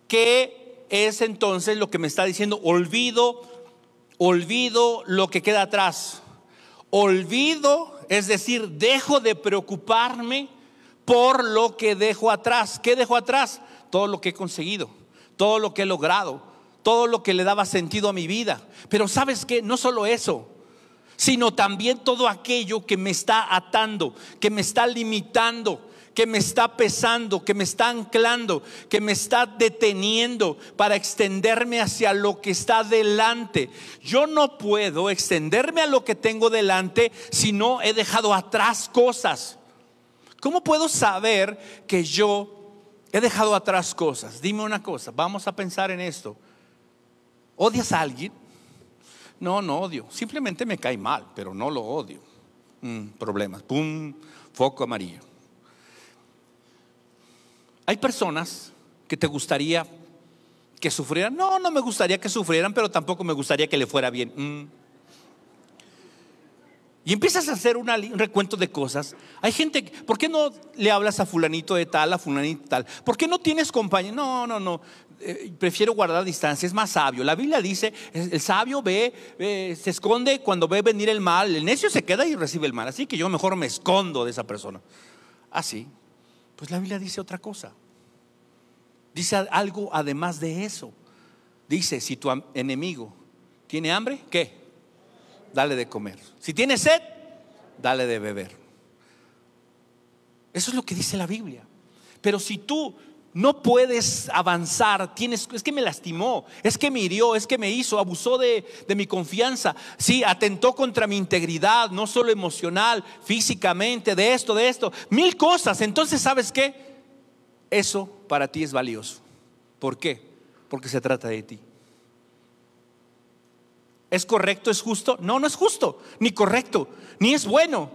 A: que es entonces lo que me está diciendo, olvido, olvido lo que queda atrás. Olvido, es decir, dejo de preocuparme por lo que dejo atrás. ¿Qué dejo atrás? Todo lo que he conseguido, todo lo que he logrado, todo lo que le daba sentido a mi vida. Pero sabes que no solo eso, sino también todo aquello que me está atando, que me está limitando, que me está pesando, que me está anclando, que me está deteniendo para extenderme hacia lo que está delante. Yo no puedo extenderme a lo que tengo delante si no he dejado atrás cosas. ¿Cómo puedo saber que yo he dejado atrás cosas? Dime una cosa, vamos a pensar en esto. ¿Odias a alguien? No, no odio. Simplemente me cae mal, pero no lo odio. Mm, problemas. Pum, foco amarillo. Hay personas que te gustaría que sufrieran. No, no me gustaría que sufrieran, pero tampoco me gustaría que le fuera bien. Mm. Y empiezas a hacer un recuento de cosas. Hay gente, ¿por qué no le hablas a fulanito de tal, a fulanito de tal? ¿Por qué no tienes compañía? No, no, no. Eh, prefiero guardar distancia, es más sabio. La Biblia dice, el sabio ve, se esconde cuando ve venir el mal. El necio se queda y recibe el mal. Así que yo mejor me escondo de esa persona. Así. Pues la Biblia dice otra cosa. Dice algo además de eso. Dice, si tu enemigo ¿Tiene hambre? ¿Qué? Dale de comer. Si tiene sed, dale de beber. Eso es lo que dice la Biblia. Pero si tú no puedes avanzar, tienes, es que me lastimó, es que me hirió, es que me hizo, abusó de, de mi confianza, sí, atentó contra mi integridad, no solo emocional, físicamente, de esto, de esto, mil cosas. Entonces, ¿sabes qué? Eso para ti es valioso. ¿Por qué? Porque se trata de ti. ¿Es correcto? ¿Es justo? No, no es justo, ni correcto, ni es bueno.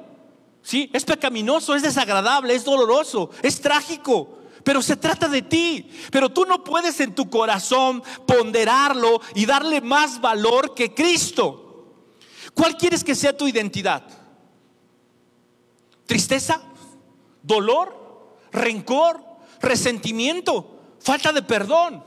A: Sí, es pecaminoso, es desagradable, es doloroso, es trágico pero se trata de ti. Pero tú no puedes en tu corazón ponderarlo y darle más valor que Cristo. ¿Cuál quieres que sea tu identidad? ¿Tristeza? ¿Dolor? ¿Rencor? ¿Resentimiento? ¿Falta de perdón?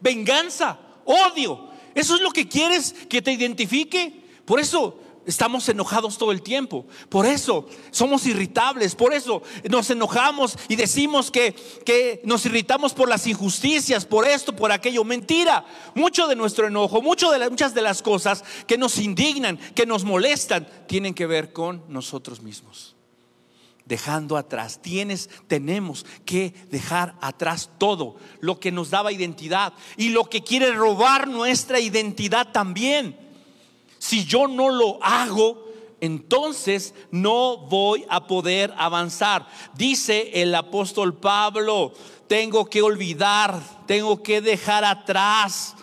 A: ¿Venganza? ¿Odio? ¿Eso es lo que quieres que te identifique? Por eso estamos enojados todo el tiempo. Por eso somos irritables. Por eso nos enojamos y decimos que, que, nos irritamos por las injusticias, por esto, por aquello. Mentira. Mucho de nuestro enojo, muchas de las cosas que nos indignan, que nos molestan, tienen que ver con nosotros mismos. Dejando atrás, tienes, tenemos que dejar atrás todo lo que nos daba identidad y lo que quiere robar nuestra identidad también. Si yo no lo hago, entonces no voy a poder avanzar. Dice el apóstol Pablo, tengo que olvidar, tengo que dejar atrás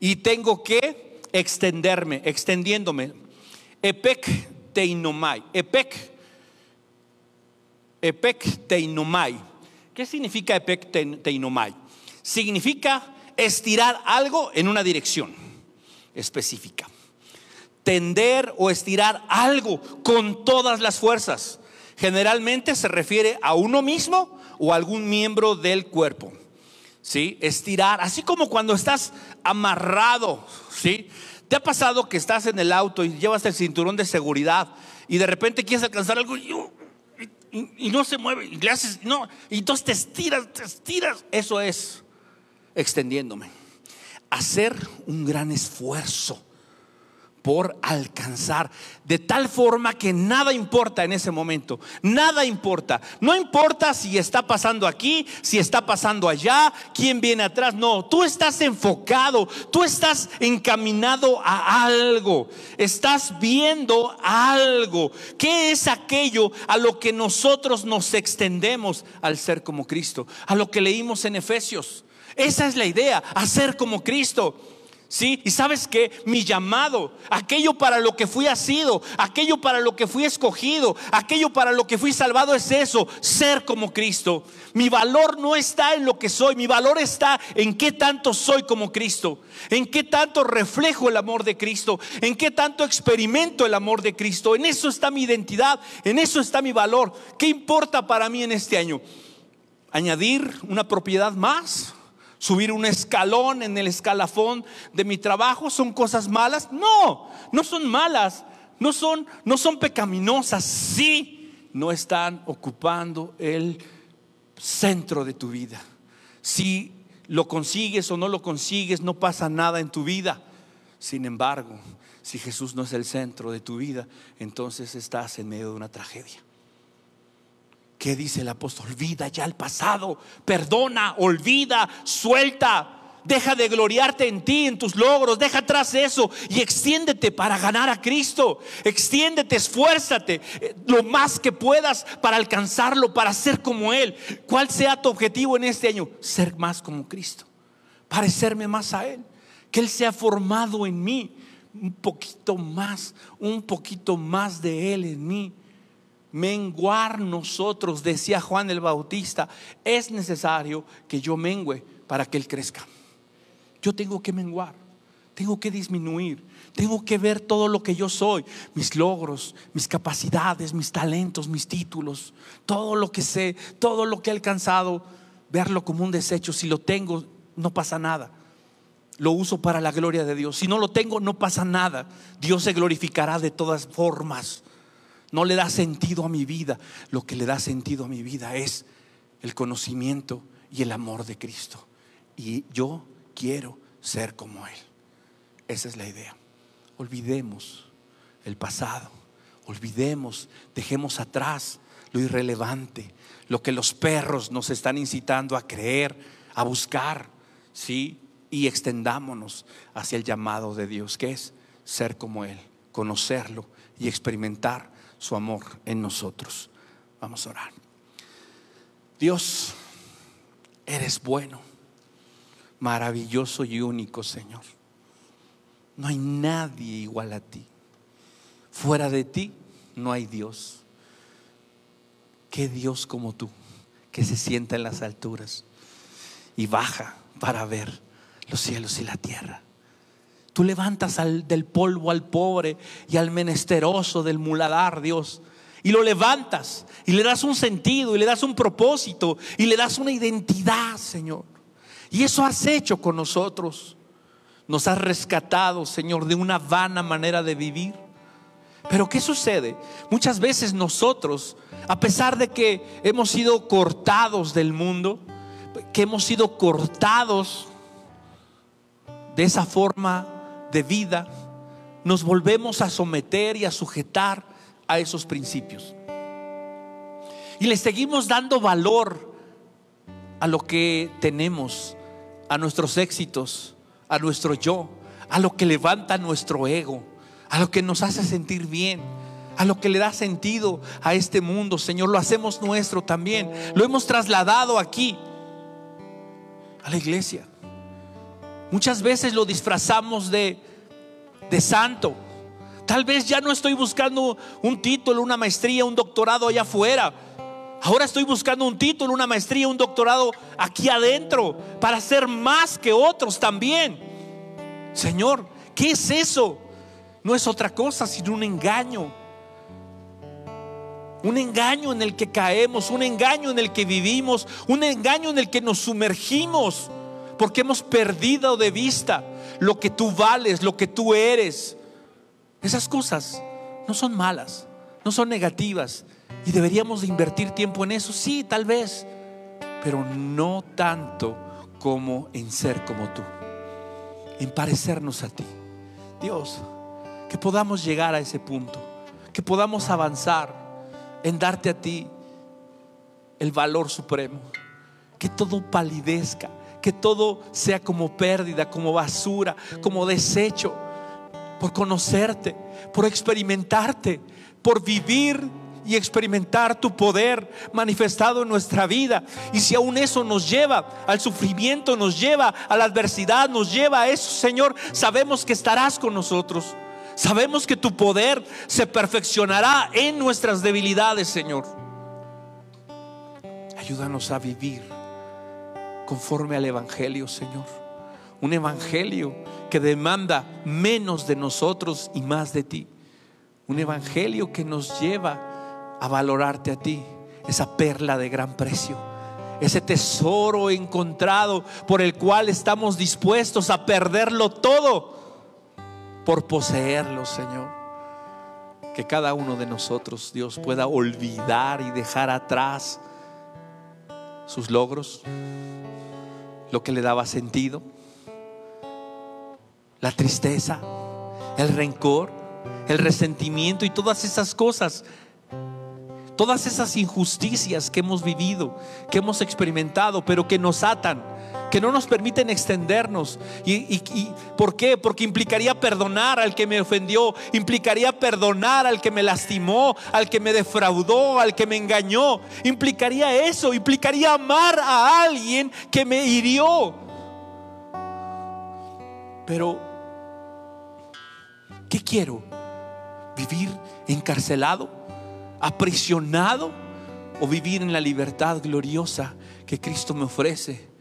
A: y tengo que extenderme, extendiéndome. Epec teinomai, epec, epec teinomai. ¿Qué significa epec teinomai? Significa estirar algo en una dirección específica tender o estirar algo con todas las fuerzas. Generalmente se refiere a uno mismo o a algún miembro del cuerpo. ¿Sí? Estirar, así como cuando estás amarrado, ¿sí? ¿Te ha pasado que estás en el auto y llevas el cinturón de seguridad y de repente quieres alcanzar algo y, no se mueve y le haces, no, y entonces te estiras, te estiras? Eso es extendiéndome. Hacer un gran esfuerzo por alcanzar, de tal forma que nada importa en ese momento, nada importa. No importa si está pasando aquí, si está pasando allá, quién viene atrás, no, tú estás enfocado, tú estás encaminado a algo, estás viendo algo. ¿Qué es aquello a lo que nosotros nos extendemos al ser como Cristo? A lo que leímos en Efesios. Esa es la idea, hacer como Cristo. ¿Sí? Y sabes que mi llamado, aquello para lo que fui asido, aquello para lo que fui escogido, aquello para lo que fui salvado es eso, ser como Cristo. Mi valor no está en lo que soy, mi valor está en qué tanto soy como Cristo, en qué tanto reflejo el amor de Cristo, en qué tanto experimento el amor de Cristo. En eso está mi identidad, en eso está mi valor. ¿Qué importa para mí en este año? ¿Añadir una propiedad más? Subir un escalón en el escalafón de mi trabajo son cosas malas. No, no son malas, no son, no son pecaminosas. Sí, no están ocupando el centro de tu vida. Si lo consigues o no lo consigues, no pasa nada en tu vida. Sin embargo, si Jesús no es el centro de tu vida, entonces estás en medio de una tragedia. ¿Qué dice el apóstol? Olvida ya el pasado, perdona, olvida, suelta. Deja de gloriarte en ti, en tus logros, deja atrás eso y extiéndete para ganar a Cristo. Extiéndete, esfuérzate eh, lo más que puedas para alcanzarlo, para ser como Él. ¿Cuál sea tu objetivo en este año? Ser más como Cristo, parecerme más a Él, que Él sea formado en mí, un poquito más, un poquito más de Él en mí menguar nosotros, decía Juan el Bautista, es necesario que yo mengüe para que Él crezca. Yo tengo que menguar, tengo que disminuir, tengo que ver todo lo que yo soy, mis logros, mis capacidades, mis talentos, mis títulos, todo lo que sé, todo lo que he alcanzado, verlo como un desecho. Si lo tengo, no pasa nada. Lo uso para la gloria de Dios. Si no lo tengo, no pasa nada. Dios se glorificará de todas formas no le da sentido a mi vida. Lo que le da sentido a mi vida es el conocimiento y el amor de Cristo. Y yo quiero ser como Él. Esa es la idea. olvidemos el pasado, olvidemos, dejemos atrás lo irrelevante, lo que los perros nos están incitando a creer, a buscar, ¿sí? Y extendámonos hacia el llamado de Dios, que es ser como Él, conocerlo y experimentar su amor en nosotros. Vamos a orar. Dios, eres bueno, maravilloso y único, Señor. No hay nadie igual a ti. Fuera de ti no hay Dios. ¿Qué Dios como tú, que se sienta en las alturas y baja para ver los cielos y la tierra? Tú levantas del polvo al pobre y al menesteroso del muladar, Dios. Y lo levantas y le das un sentido y le das un propósito y le das una identidad, Señor. Y eso has hecho con nosotros. Nos has rescatado, Señor, de una vana manera de vivir. Pero ¿qué sucede? Muchas veces nosotros, a pesar de que hemos sido cortados del mundo, que hemos sido cortados de esa forma de vida, nos volvemos a someter y a sujetar a esos principios. Y le seguimos dando valor a lo que tenemos, a nuestros éxitos, a nuestro yo, a lo que levanta nuestro ego, a lo que nos hace sentir bien, a lo que le da sentido a este mundo. Señor, lo hacemos nuestro también. Lo hemos trasladado aquí, a la iglesia. Muchas veces lo disfrazamos de, de santo. Tal vez ya no estoy buscando un título, una maestría, un doctorado allá afuera. Ahora estoy buscando un título, una maestría, un doctorado aquí adentro para ser más que otros también. Señor, ¿qué es eso? No es otra cosa sino un engaño. Un engaño en el que caemos, un engaño en el que vivimos, un engaño en el que nos sumergimos porque hemos perdido de vista lo que tú vales, lo que tú eres. Esas cosas no son malas, no son negativas y deberíamos de invertir tiempo en eso, sí, tal vez, pero no tanto como en ser como tú, en parecernos a ti. Dios, que podamos llegar a ese punto, que podamos avanzar en darte a ti el valor supremo, que todo palidezca que todo sea como pérdida, como basura, como desecho, por conocerte, por experimentarte, por vivir y experimentar tu poder manifestado en nuestra vida. Y si aún eso nos lleva al sufrimiento, nos lleva a la adversidad, nos lleva a eso, Señor, sabemos que estarás con nosotros. Sabemos que tu poder se perfeccionará en nuestras debilidades, Señor. Ayúdanos a vivir conforme al Evangelio, Señor. Un Evangelio que demanda menos de nosotros y más de ti. Un Evangelio que nos lleva a valorarte a ti, esa perla de gran precio, ese tesoro encontrado por el cual estamos dispuestos a perderlo todo por poseerlo, Señor. Que cada uno de nosotros, Dios, pueda olvidar y dejar atrás sus logros, lo que le daba sentido, la tristeza, el rencor, el resentimiento y todas esas cosas, todas esas injusticias que hemos vivido, que hemos experimentado, pero que nos atan que no nos permiten extendernos. ¿Y, por qué? Porque implicaría perdonar al que me ofendió, implicaría perdonar al que me lastimó, al que me defraudó, al que me engañó. Implicaría eso, implicaría amar a alguien que me hirió. Pero, ¿qué quiero? ¿Vivir encarcelado? ¿Aprisionado? ¿O vivir en la libertad gloriosa que Cristo me ofrece?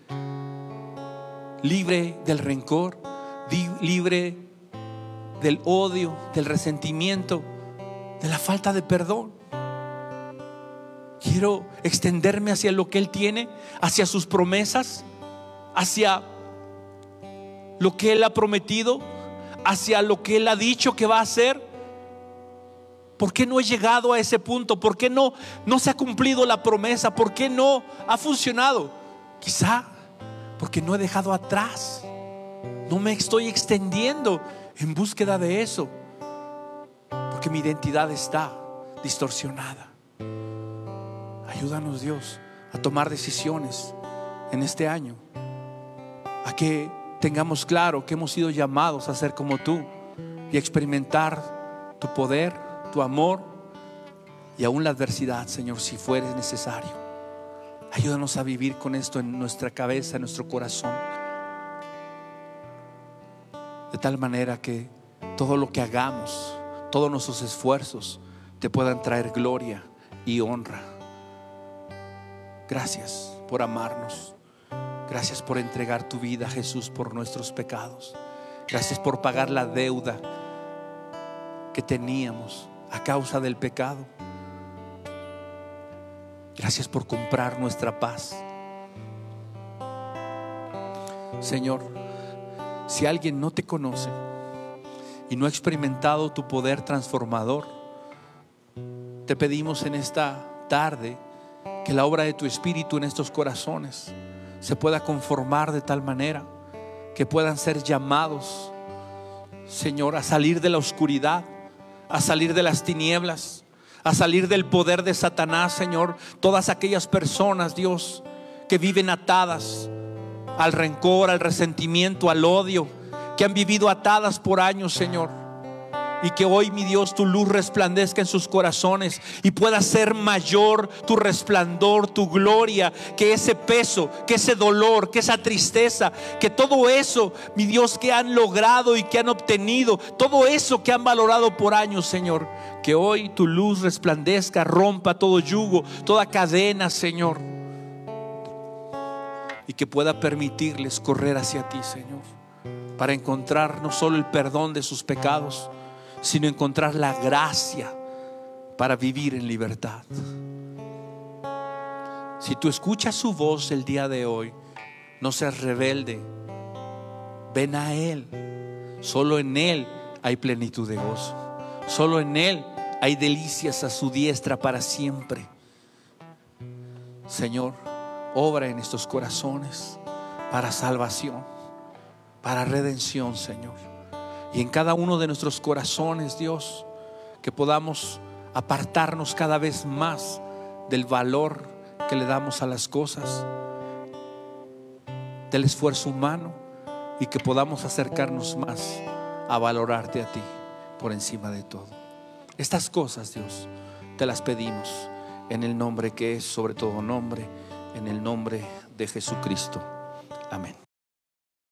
A: libre del rencor, libre del odio, del resentimiento, de la falta de perdón. Quiero extenderme hacia lo que Él tiene, hacia sus promesas, hacia lo que Él ha prometido, hacia lo que Él ha dicho que va a hacer. ¿Por qué no he llegado a ese punto? ¿Por qué no, no se ha cumplido la promesa? ¿Por qué no ha funcionado? Quizá porque no he dejado atrás. No me estoy extendiendo en búsqueda de eso, porque mi identidad está distorsionada. Ayúdanos Dios a tomar decisiones en este año, a que tengamos claro que hemos sido llamados a ser como tú y experimentar tu poder, tu amor y aún la adversidad, Señor, si fuere necesario. Ayúdanos a vivir con esto en nuestra cabeza, en nuestro corazón. De tal manera que todo lo que hagamos, todos nuestros esfuerzos, te puedan traer gloria y honra. Gracias por amarnos. Gracias por entregar tu vida, Jesús, por nuestros pecados. Gracias por pagar la deuda que teníamos a causa del pecado. Gracias por comprar nuestra paz. Señor, si alguien no te conoce y no ha experimentado tu poder transformador, te pedimos en esta tarde que la obra de tu Espíritu en estos corazones se pueda conformar de tal manera que puedan ser llamados, Señor, a salir de la oscuridad, a salir de las tinieblas, a salir del poder de Satanás, Señor. Todas aquellas personas, Dios, que viven atadas al rencor, al resentimiento, al odio, que han vivido atadas por años, Señor y que hoy, mi Dios, tu luz resplandezca en sus corazones y pueda ser mayor tu resplandor, tu gloria, que ese peso, que ese dolor, que esa tristeza, que todo eso, mi Dios, que han logrado y que han obtenido, todo eso que han valorado por años, Señor, que hoy tu luz resplandezca, rompa todo yugo, toda cadena, Señor, y que pueda permitirles correr hacia ti, Señor, para encontrar no solo el perdón de sus pecados, sino encontrar la gracia para vivir en libertad. Si tú escuchas su voz el día de hoy, no seas rebelde. Ven a Él. Solo en Él hay plenitud de gozo. Solo en Él hay delicias a su diestra para siempre. Señor, obra en estos corazones para salvación, para redención, Señor y en cada uno de nuestros corazones, Dios, que podamos apartarnos cada vez más del valor que le damos a las cosas, del esfuerzo humano y que podamos acercarnos más a valorarte a ti por encima de todo. Estas cosas, Dios, te las pedimos en el nombre que es sobre todo nombre, en el nombre de Jesucristo. Amén.